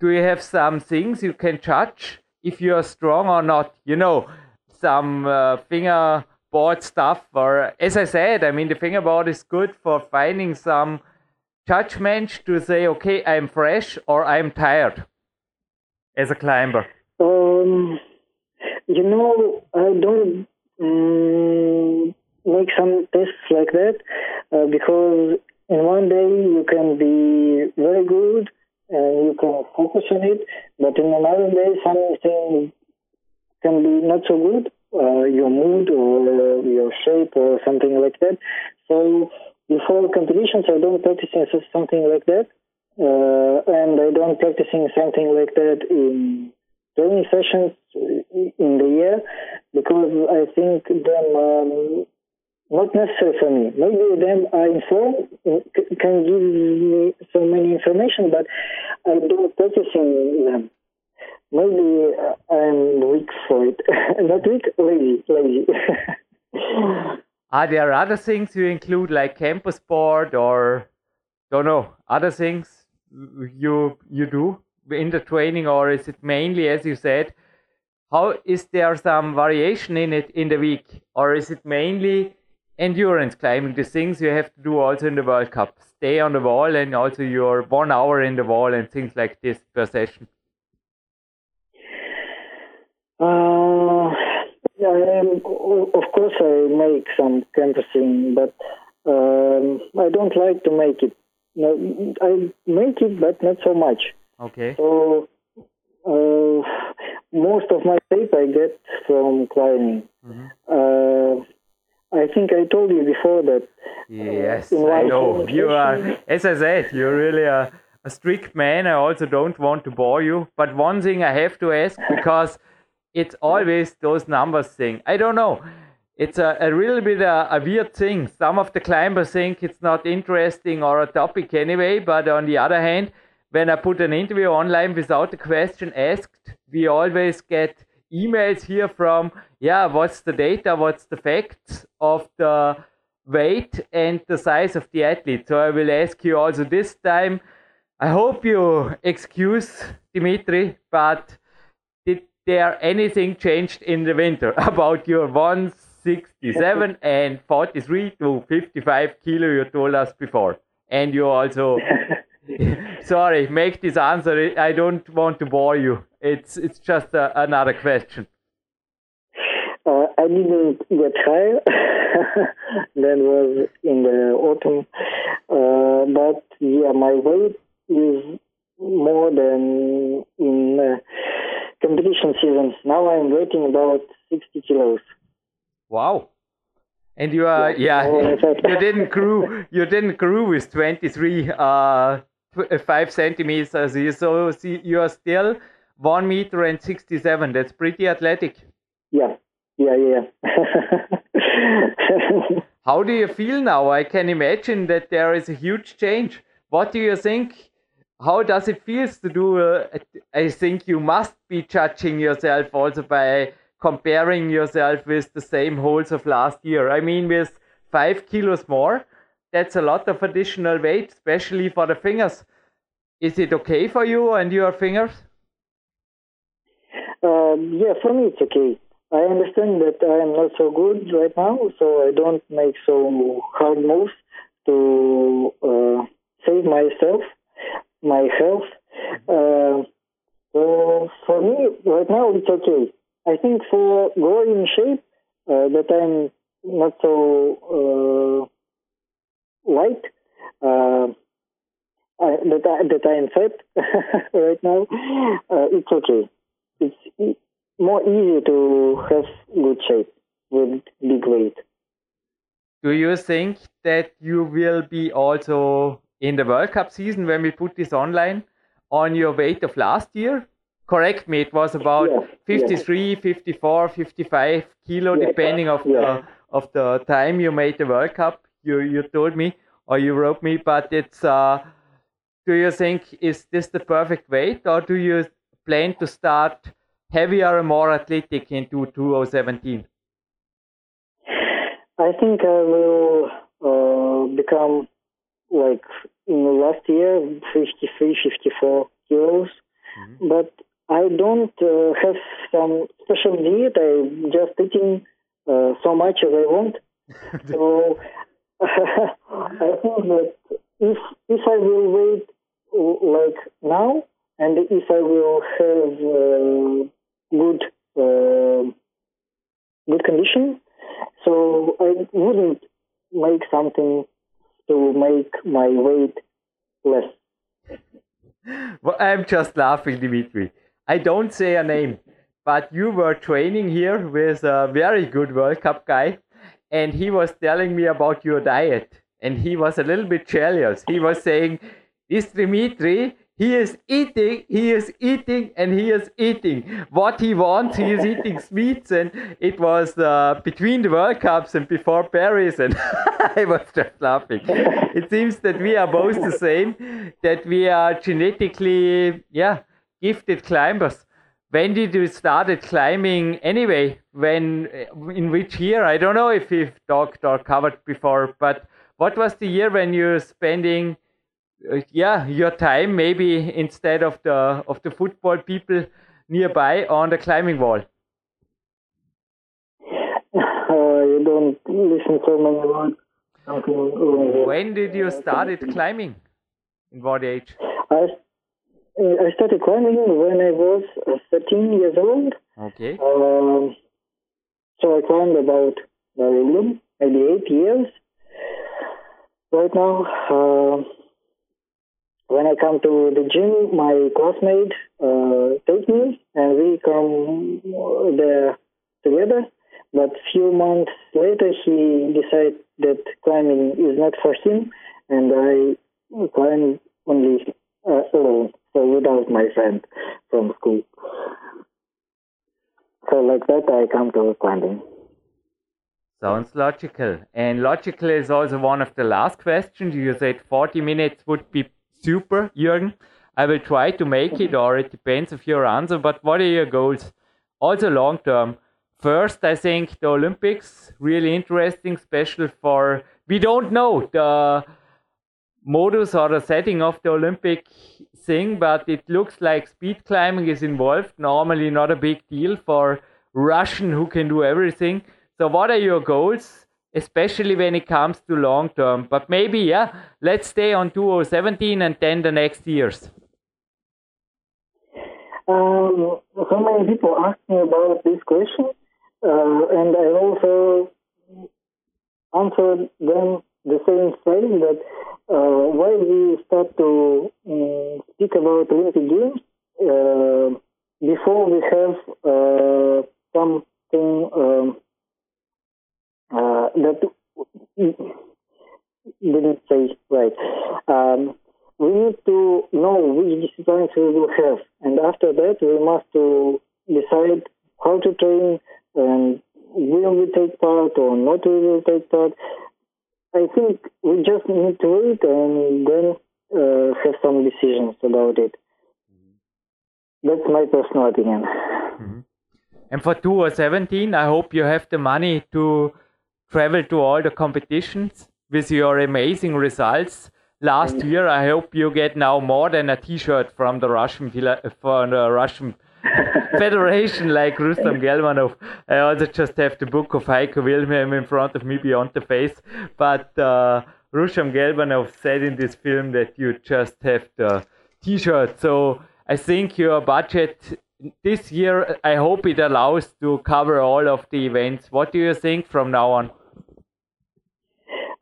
do you have some things you can judge if you are strong or not? You know, some uh, fingerboard stuff, or as I said, I mean, the fingerboard is good for finding some judgment to say, okay, I'm fresh or I'm tired as a climber. Um, you know, I don't um, make some tests like that uh, because in one day you can be very good and you can focus on it, but in another day something can be not so good, uh, your mood or your shape or something like that. So before competitions, I don't practice something like that, uh, and I don't practicing something like that in training sessions in the year because I think them um, not necessary for me. Maybe them are informed, can give me so many information, but I don't practicing them. Maybe I'm weak for it. not weak, lazy, lazy. are there other things you include like campus sport or don't know other things you you do in the training or is it mainly as you said how is there some variation in it in the week or is it mainly endurance climbing the things you have to do also in the world cup stay on the wall and also your one hour in the wall and things like this per session uh, um, of course i make some campusing but um, i don't like to make it no, i make it but not so much Okay. So uh, most of my tape I get from climbing. Mm-hmm. Uh, I think I told you before that. Yes, uh, I know. Uh, you are, as I said, you're really a, a strict man. I also don't want to bore you. But one thing I have to ask because it's always those numbers thing. I don't know. It's a, a little bit a, a weird thing. Some of the climbers think it's not interesting or a topic anyway, but on the other hand, when I put an interview online without a question asked, we always get emails here from, yeah, what's the data, what's the facts of the weight and the size of the athlete. So I will ask you also this time. I hope you excuse Dimitri, but did there anything changed in the winter about your 167 and 43 to 55 kilo you told us before? And you also Sorry, make this answer. I don't want to bore you. It's it's just a, another question. Uh, I didn't get higher. that was in the autumn. Uh, but yeah, my weight is more than in uh, competition seasons. Now I'm weighing about 60 kilos. Wow. And you are yeah, yeah you didn't grow you didn't grow with 23 uh uh, five centimeters. So you are still one meter and sixty-seven. That's pretty athletic. Yeah, yeah, yeah. How do you feel now? I can imagine that there is a huge change. What do you think? How does it feel to do? Uh, I think you must be judging yourself also by comparing yourself with the same holes of last year. I mean, with five kilos more, that's a lot of additional weight, especially for the fingers. Is it okay for you and your fingers? Um, yeah, for me it's okay. I understand that I am not so good right now, so I don't make so hard moves to uh, save myself, my health. Uh, for me right now it's okay. I think for growing shape, uh, that I'm not so uh, light. Uh, uh, that I, that I am fit right now, uh, it's okay. It's more easy to have good shape with big weight. Do you think that you will be also in the World Cup season when we put this online on your weight of last year? Correct me, it was about yes, 53, yes. 54, 55 kilo, yes, depending of the of the time you made the World Cup. You you told me or you wrote me, but it's uh, do you think is this the perfect weight, or do you plan to start heavier and more athletic into 2017? I think I will uh, become like in the last year 53, 54 kilos, mm-hmm. but I don't uh, have some special diet. I'm just eating uh, so much as I want. so I think that if if I will wait like now, and if I will have uh, good uh, good condition, so I wouldn't make something to make my weight less. Well, I'm just laughing, Dimitri. I don't say a name, but you were training here with a very good World Cup guy, and he was telling me about your diet, and he was a little bit jealous. He was saying, "This Dimitri, he is eating, he is eating, and he is eating. What he wants, he is eating sweets. And it was uh, between the World Cups and before Paris, and I was just laughing. It seems that we are both the same, that we are genetically, yeah, gifted climbers. When did you started climbing anyway? When, in which year? I don't know if we've talked or covered before, but what was the year when you're spending uh, yeah your time maybe instead of the of the football people nearby on the climbing wall? Uh, you don't listen so many words. When did you started climbing? In what age? I i started climbing when i was uh, 13 years old. Okay. Um, so i climbed about uh, maybe eight years. Right now uh, when I come to the gym, my classmate uh, take me and we come there together. But few months later, he decided that climbing is not for him, and I climb only uh, alone, so without my friend from school. So like that, I come to climbing. Sounds logical. And logical is also one of the last questions. You said 40 minutes would be super, Jürgen. I will try to make it, or it depends of your answer. But what are your goals? Also long term. First, I think the Olympics really interesting, special for we don't know the modus or the setting of the Olympic thing, but it looks like speed climbing is involved. Normally, not a big deal for Russian who can do everything. So, what are your goals? especially when it comes to long term. But maybe, yeah, let's stay on 2017 and then the next years. Um, so many people ask me about this question, uh, and I also answered them the same thing, that uh, why we start to um, speak about Olympic Games uh, before we have uh, something um, uh, that didn't say right. Um, we need to know which disciplines we will have, and after that, we must to decide how to train and will we take part or not we will take part. I think we just need to wait and then uh, have some decisions about it. Mm-hmm. That's my personal opinion. Mm-hmm. And for 2017, I hope you have the money to travel to all the competitions with your amazing results last year. I hope you get now more than a T-shirt from the Russian from the Russian Federation like Rustam Gelmanov. I also just have the book of Heiko Wilhelm in front of me beyond the face. But uh, Rustam Gelmanov said in this film that you just have the T-shirt. So I think your budget this year, I hope it allows to cover all of the events. What do you think from now on?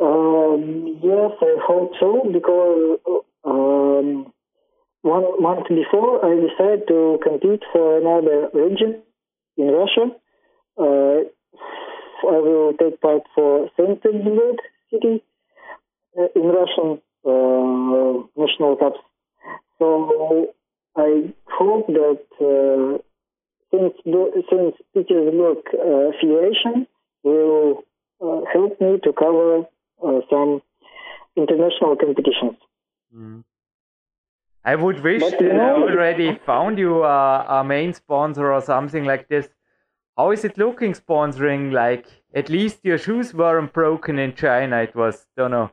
Um, yes, I hope so because um, one month before I decided to compete for another region in Russia. Uh, I will take part for Saint Petersburg city uh, in Russian uh, national cups. So I hope that uh, Saint, Saint Petersburg uh, Federation will uh, help me to cover uh, some international competitions. Mm. I would wish that I already found you a, a main sponsor or something like this. How is it looking sponsoring? Like, at least your shoes weren't broken in China. It was, don't know,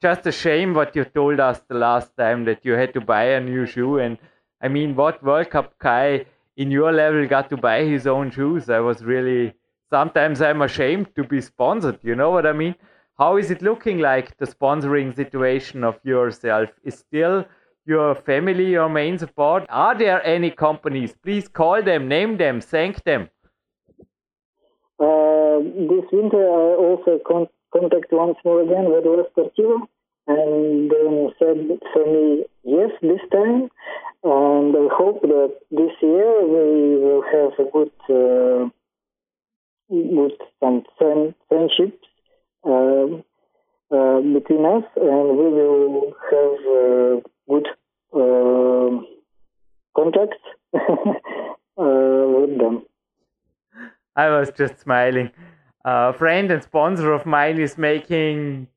just a shame what you told us the last time that you had to buy a new shoe. And I mean, what World Cup guy in your level got to buy his own shoes? I was really, sometimes I'm ashamed to be sponsored. You know what I mean? How is it looking like the sponsoring situation of yourself? Is still your family your main support? Are there any companies? Please call them, name them, thank them. Uh, this winter, I also con- contact once more again with Sportiva and then said for me yes this time, and I hope that this year we will have a good, uh, good some friend, friendships um, uh, between us, and we will have uh, good uh, contacts uh, with them. I was just smiling. A friend and sponsor of mine is making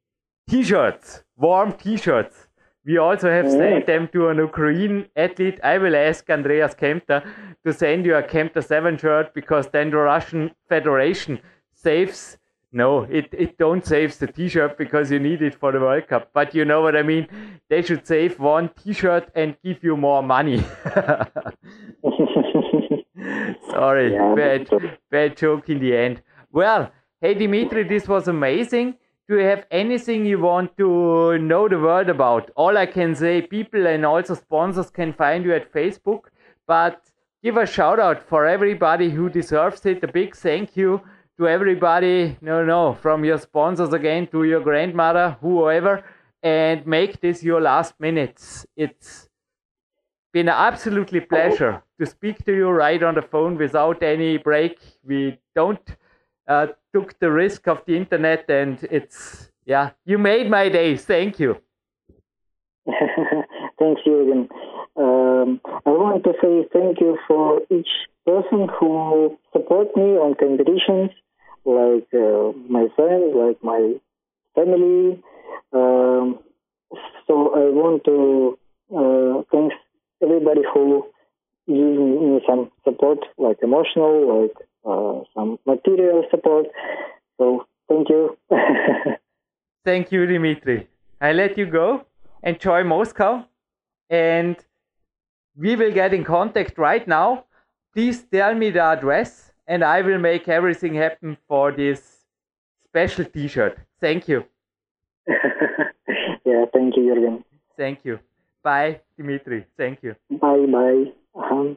t-shirts, warm t-shirts. We also have mm. sent them to an Ukrainian athlete. I will ask Andreas Kempter to send you a Kempter 7 shirt because then the Russian Federation saves no, it, it don't save the t-shirt because you need it for the World Cup. But you know what I mean? They should save one t-shirt and give you more money. Sorry, yeah, bad, bad joke in the end. Well, hey Dimitri, this was amazing. Do you have anything you want to know the world about? All I can say, people and also sponsors can find you at Facebook, but give a shout out for everybody who deserves it. A big thank you to everybody. No, no, from your sponsors again to your grandmother, whoever, and make this your last minutes. It's been an absolutely pleasure to speak to you right on the phone without any break. We don't uh, took the risk of the internet, and it's yeah, you made my day. Thank you. Thanks, Jürgen. Um, I want to say thank you for each person who support me on competitions, like uh, my friends, like my family. Um, so I want to uh, thank everybody who gives me some support, like emotional, like uh, some material support. So thank you. thank you, Dimitri. I let you go. Enjoy Moscow, and we will get in contact right now. Please tell me the address, and I will make everything happen for this special T-shirt. Thank you. yeah, thank you, Jürgen. Thank you. Bye, Dimitri. Thank you. Bye, bye. Uh-huh.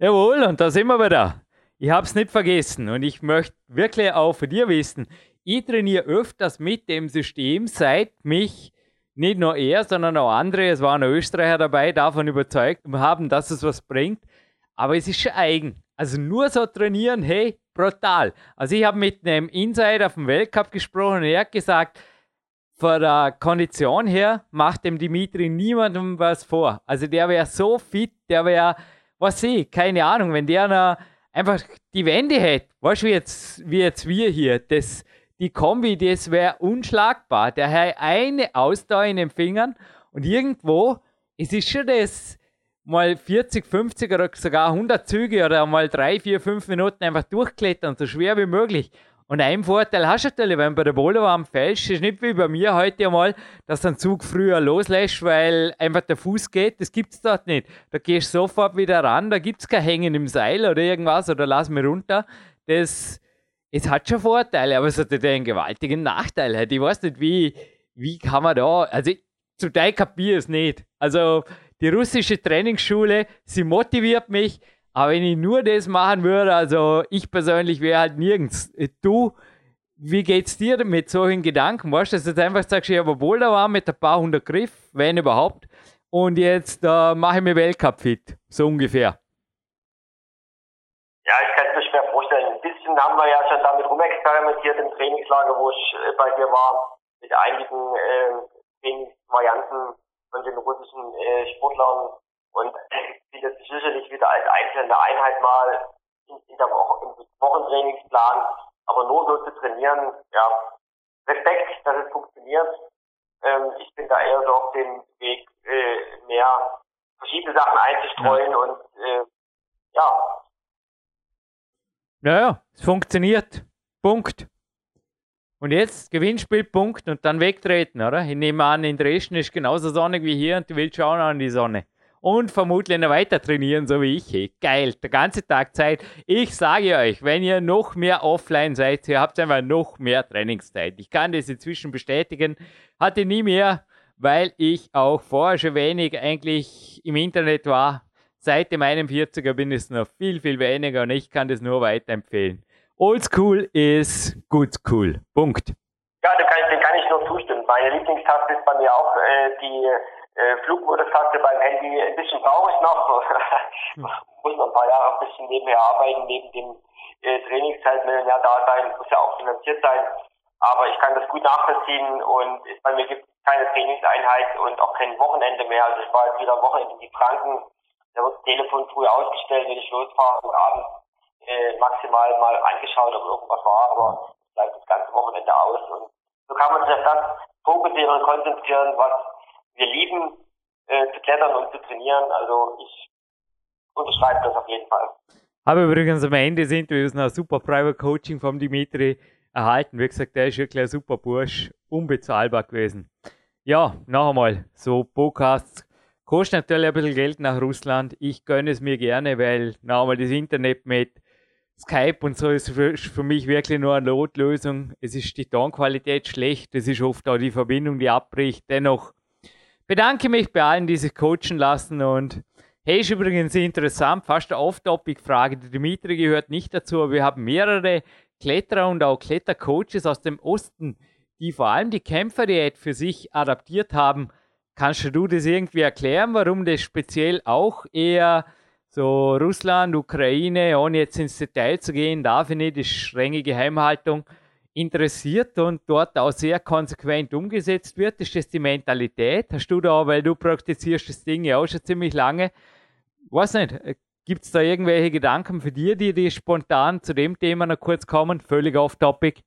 Jawohl, und da sind wir wieder. ich habe es nicht vergessen und ich möchte wirklich auch von dir wissen, ich trainiere öfters mit dem System, seit mich nicht nur er, sondern auch andere, es waren auch Österreicher dabei, davon überzeugt haben, dass es was bringt. Aber es ist schon eigen. Also nur so trainieren, hey, brutal. Also ich habe mit einem Insider vom Weltcup gesprochen und er hat gesagt, von der Kondition her macht dem Dimitri niemandem was vor. Also der wäre so fit, der wäre, was ich, keine Ahnung, wenn der einfach die Wände hätte, weißt du, wie jetzt, wie jetzt wir hier, das, die Kombi, das wäre unschlagbar. Der hat eine Ausdauer in den Fingern und irgendwo, es ist schon das mal 40, 50 oder sogar 100 Züge oder mal 3, 4, 5 Minuten einfach durchklettern, so schwer wie möglich. Und einen Vorteil hast du natürlich, wenn du bei der Boulderwand fällst, ist nicht wie bei mir heute einmal, dass du einen Zug früher loslässt, weil einfach der Fuß geht. Das gibt es dort nicht. Da gehst du sofort wieder ran, da gibt es kein Hängen im Seil oder irgendwas oder lass mich runter. Das es hat schon Vorteile, aber es hat einen gewaltigen Nachteil. Ich weiß nicht, wie, wie kann man da, also zum Teil kapiere es nicht. Also die russische Trainingsschule, sie motiviert mich, aber wenn ich nur das machen würde, also ich persönlich wäre halt nirgends. Du, wie geht's dir mit solchen Gedanken? Weißt du, dass du jetzt einfach sagst, ich habe wohl da war mit ein paar hundert Griff, wenn überhaupt, und jetzt äh, mache ich mir Weltcup fit, so ungefähr. Ja, ich kann es mir schwer vorstellen. Ein bisschen haben wir ja schon damit rumexperimentiert im Trainingslager, wo ich äh, bei dir war, mit einigen äh, Trainingsvarianten von den russischen äh, Sportlern und sieht das sicherlich wieder als einzelne Einheit mal in, in der Woche, im Wochentrainingsplan, aber nur so zu trainieren, ja, Respekt, dass es funktioniert. Ähm, ich bin da eher so auf dem Weg, äh, mehr verschiedene Sachen einzustreuen ja. und äh, ja. Naja, es funktioniert. Punkt. Und jetzt Gewinnspiel, Punkt und dann wegtreten, oder? Ich nehme an, in Dresden ist genauso sonnig wie hier und du willst schauen an die Sonne und vermutlich noch weiter trainieren, so wie ich. Geil, der ganze Tag Zeit. Ich sage euch, wenn ihr noch mehr offline seid, ihr habt einfach noch mehr Trainingszeit. Ich kann das inzwischen bestätigen. Hatte nie mehr, weil ich auch vorher schon wenig eigentlich im Internet war. Seit dem 41er bin ich noch viel, viel weniger und ich kann das nur weiterempfehlen. Old School ist good school. Punkt. Ja, dem kann, dem kann ich nur zustimmen. Meine Lieblingstaste ist bei mir auch äh, die äh, Flugmodus-Taste beim Handy. Ein bisschen brauche ich noch. muss noch ein paar Jahre ein bisschen nebenher arbeiten, neben dem äh, Trainingszeit will ja da sein, muss ja auch finanziert sein. Aber ich kann das gut nachvollziehen und bei mir gibt es keine Trainingseinheit und auch kein Wochenende mehr. Also ich war jetzt wieder Wochenende in die Franken. Da wird das Telefon früh ausgestellt, wenn ich losfahre und abends äh, maximal mal angeschaut, ob irgendwas war, aber bleibt das ganze Wochenende aus. Und so kann man sich auf das fokussieren und konzentrieren, was wir lieben, äh, zu klettern und zu trainieren. Also ich unterschreibe das auf jeden Fall. Habe übrigens am Ende Interviews noch ein super Private Coaching vom Dimitri erhalten. Wie gesagt, der ist wirklich ein super Bursch, unbezahlbar gewesen. Ja, noch einmal, so Podcasts kostet natürlich ein bisschen Geld nach Russland. Ich gönne es mir gerne, weil noch einmal das Internet mit Skype und so ist für, für mich wirklich nur eine Notlösung. Es ist die Tonqualität schlecht, es ist oft auch die Verbindung, die abbricht. Dennoch bedanke mich bei allen, die sich coachen lassen und Hey, ist übrigens interessant, fast eine Off-Topic-Frage. Der Dimitri gehört nicht dazu, aber wir haben mehrere Kletterer und auch Klettercoaches aus dem Osten, die vor allem die Kämpferdiät für sich adaptiert haben. Kannst du das irgendwie erklären, warum das speziell auch eher so Russland, Ukraine, ohne jetzt ins Detail zu gehen, darf ich nicht, ist strenge Geheimhaltung, interessiert und dort auch sehr konsequent umgesetzt wird? Ist das die Mentalität? Hast du da, weil du praktizierst das Ding ja auch schon ziemlich lange, weiß nicht, äh, gibt es da irgendwelche Gedanken für dich, die, die spontan zu dem Thema noch kurz kommen? Völlig off-topic.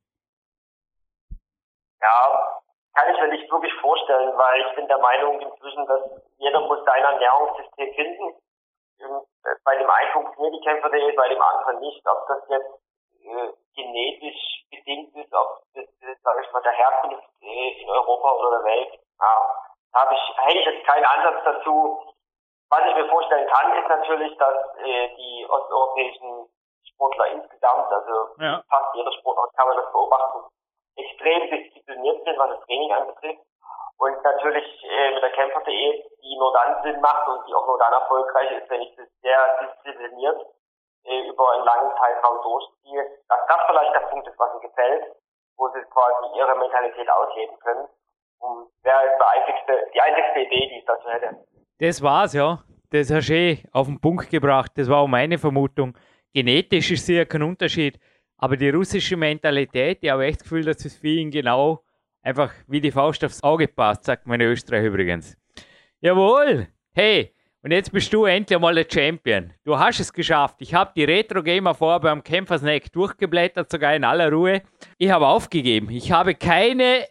Ja, kann ich mir nicht wirklich vorstellen, weil ich bin der Meinung inzwischen, dass jeder muss sein Ernährungssystem finden. Ähm, bei dem einen funktioniert die Kämpferdiät, bei dem anderen nicht. Ob das jetzt äh, genetisch bedingt ist, ob das, äh, sag ich mal, der Herkunft äh, in Europa oder der Welt, ja, habe ich, hätte ich jetzt keinen Ansatz dazu. Was ich mir vorstellen kann, ist natürlich, dass äh, die osteuropäischen Sportler insgesamt, also ja. fast jeder Sportler kann man das beobachten, extrem diszipliniert sind, was das Training anbetrifft. Und natürlich äh, mit der Kämpfer.de, die nur dann Sinn macht und die auch nur dann erfolgreich ist, wenn ich das sehr diszipliniert äh, über einen langen Zeitraum durchziehe, dass das vielleicht der Punkt ist, was mir gefällt, wo sie quasi ihre Mentalität ausleben können. Und wäre jetzt die einzigste, die einzigste Idee, die ich dazu hätte. Das war's, ja. Das hast du eh auf den Punkt gebracht. Das war auch meine Vermutung. Genetisch ist sicher kein Unterschied. Aber die russische Mentalität, ich habe echt das Gefühl, dass es für ihn genau einfach wie die Faust aufs Auge passt, sagt meine Österreich übrigens. Jawohl! Hey, und jetzt bist du endlich mal der Champion. Du hast es geschafft. Ich habe die Retro Gamer vor beim Kämpfersnack durchgeblättert, sogar in aller Ruhe. Ich habe aufgegeben. Ich habe keine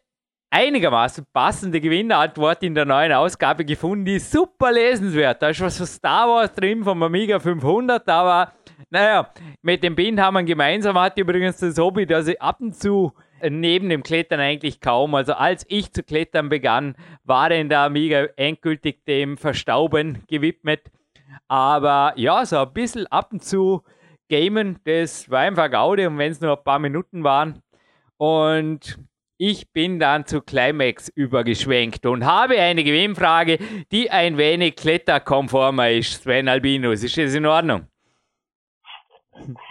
einigermaßen passende Gewinnerantwort in der neuen Ausgabe gefunden, die super lesenswert. Da ist was von Star Wars drin vom Amiga 500, aber naja, mit dem Bind haben wir gemeinsam, hat übrigens das Hobby, dass ich ab und zu neben dem Klettern eigentlich kaum. Also als ich zu klettern begann, war denn der Amiga endgültig dem Verstauben gewidmet. Aber ja, so ein bisschen ab und zu gamen, das war einfach Gaudi und wenn es nur ein paar Minuten waren. Und ich bin dann zu Climax übergeschwenkt und habe eine Gewinnfrage, die ein wenig kletterkonformer ist. Sven Albinus, ist das in Ordnung?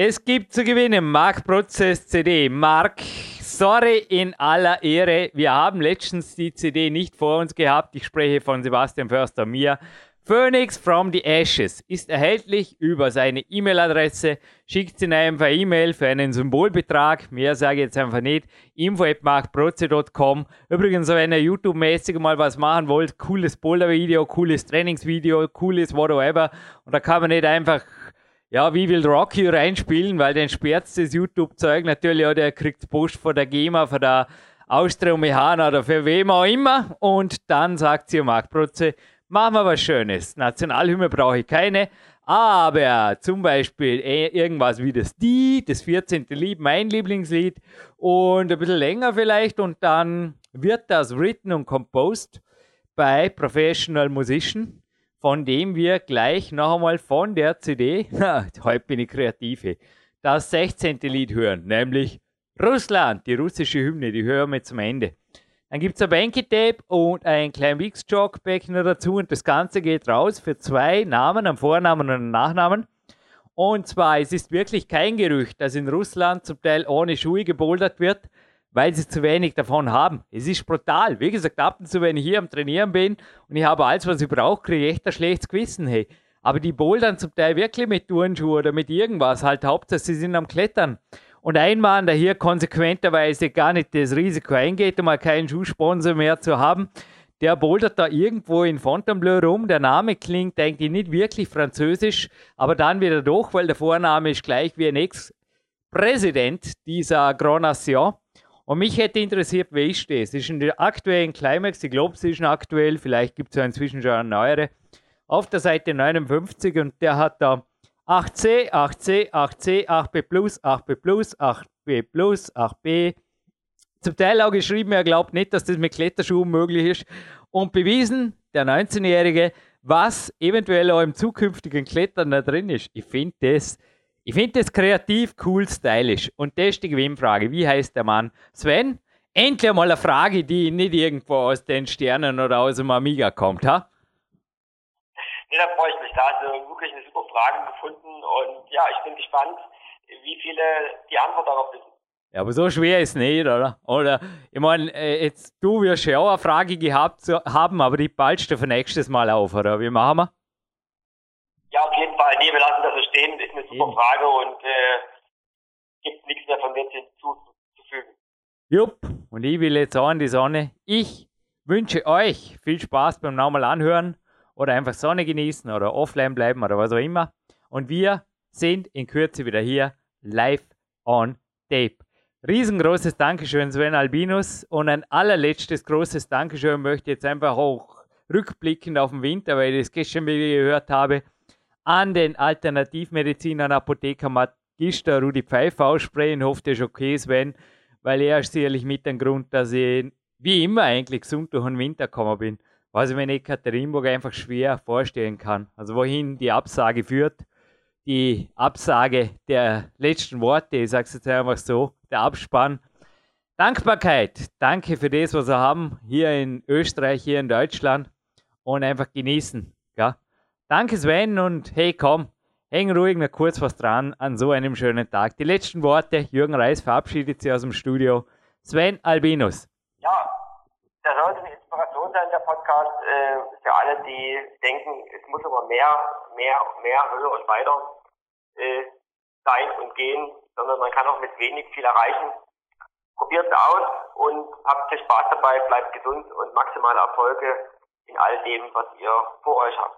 Es gibt zu gewinnen Mark Prozess CD. Mark, sorry in aller Ehre, wir haben letztens die CD nicht vor uns gehabt. Ich spreche von Sebastian Förster mir. Phoenix from the Ashes ist erhältlich über seine E-Mail-Adresse. Schickt ihn einfach E-Mail für einen Symbolbetrag. Mehr sage ich jetzt einfach nicht. info.markproze.com. Übrigens, wenn ihr YouTube-mäßig mal was machen wollt, cooles Boulder-Video, cooles Trainingsvideo, cooles whatever. Und da kann man nicht einfach ja, wie will Rocky reinspielen, weil den sperrt das YouTube-Zeug natürlich, ja, der kriegt Post von der GEMA, von der Austria Mechana oder für wem auch immer. Und dann sagt sie, Mark Protze, Machen wir was Schönes. Nationalhymne brauche ich keine. Aber zum Beispiel äh, irgendwas wie das Die, das 14. Lied, mein Lieblingslied. Und ein bisschen länger vielleicht. Und dann wird das written und composed bei Professional Musician, von dem wir gleich noch einmal von der CD, heute bin ich kreative, das 16. Lied hören, nämlich Russland, die russische Hymne, die hören wir zum Ende. Dann gibt es ein Banky-Tape und ein kleinen Wix-Jog-Becken dazu und das Ganze geht raus für zwei Namen, einen Vornamen und einen Nachnamen. Und zwar, es ist wirklich kein Gerücht, dass in Russland zum Teil ohne Schuhe gebouldert wird, weil sie zu wenig davon haben. Es ist brutal. Wie gesagt, ab und zu, wenn ich hier am Trainieren bin und ich habe alles, was ich brauche, kriege ich echt ein schlechtes Gewissen. Hey. Aber die bouldern zum Teil wirklich mit Turnschuhen oder mit irgendwas. Halt, Hauptsache, sie sind am Klettern. Und ein Mann, der hier konsequenterweise gar nicht das Risiko eingeht, um mal keinen Schuhsponsor mehr zu haben, der bouldert da irgendwo in Fontainebleau rum. Der Name klingt eigentlich nicht wirklich französisch, aber dann wieder doch, weil der Vorname ist gleich wie ein Ex-Präsident dieser Grand Nation. Und mich hätte interessiert, wie ist das? Ist in der aktuellen Climax, ich glaube, es ist aktuell, vielleicht gibt es ja inzwischen schon eine neuere, auf der Seite 59 und der hat da 8C, 8C, 8C, 8B+, 8B+, 8B+, 8B. Zum Teil auch geschrieben, er glaubt nicht, dass das mit Kletterschuhen möglich ist. Und bewiesen, der 19-Jährige, was eventuell auch im zukünftigen Klettern da drin ist. Ich finde das, ich das kreativ, cool, stylisch. Und das ist die Gewinnfrage. Wie heißt der Mann? Sven? Endlich mal eine Frage, die nicht irgendwo aus den Sternen oder aus dem Amiga kommt, ha? Nee, da freue ich mich. Da hast du wirklich eine super Frage gefunden und ja, ich bin gespannt, wie viele die Antwort darauf wissen. Ja, aber so schwer ist es nicht, oder? Oder, ich meine, äh, jetzt du wirst ja auch eine Frage gehabt haben, aber die ballst du für nächstes Mal auf, oder? Wie machen wir? Ja, auf jeden Fall. Nee, wir lassen Eben. Frage und äh, gibt nichts mehr von mir hinzuzufügen. Jupp, und ich will jetzt auch in die Sonne. Ich wünsche euch viel Spaß beim nochmal anhören oder einfach Sonne genießen oder offline bleiben oder was auch immer. Und wir sind in Kürze wieder hier live on tape. Riesengroßes Dankeschön, Sven Albinus. Und ein allerletztes großes Dankeschön möchte ich jetzt einfach auch rückblickend auf den Winter, weil ich das gestern wieder gehört habe, an den Alternativmediziner und Apotheker Magister Rudi Pfeiffer aussprechen. Hoffe, das ist okay, Sven, weil er ist sicherlich mit dem Grund, dass ich wie immer eigentlich gesund durch den Winter gekommen bin was ich mir in Ekaterinburg einfach schwer vorstellen kann. Also wohin die Absage führt, die Absage der letzten Worte, ich sage es jetzt einfach so, der Abspann. Dankbarkeit, danke für das, was wir haben hier in Österreich, hier in Deutschland und einfach genießen. Ja. Danke Sven und hey komm, häng ruhig noch kurz was dran an so einem schönen Tag. Die letzten Worte, Jürgen Reis verabschiedet sich aus dem Studio. Sven Albinus. Ja, da sollte eine Inspiration sein, der Podcast, äh, für alle, die denken, es muss aber mehr, mehr, mehr, höher und weiter äh, sein und gehen, sondern man kann auch mit wenig viel erreichen. Probiert es aus und habt viel Spaß dabei, bleibt gesund und maximale Erfolge in all dem, was ihr vor euch habt.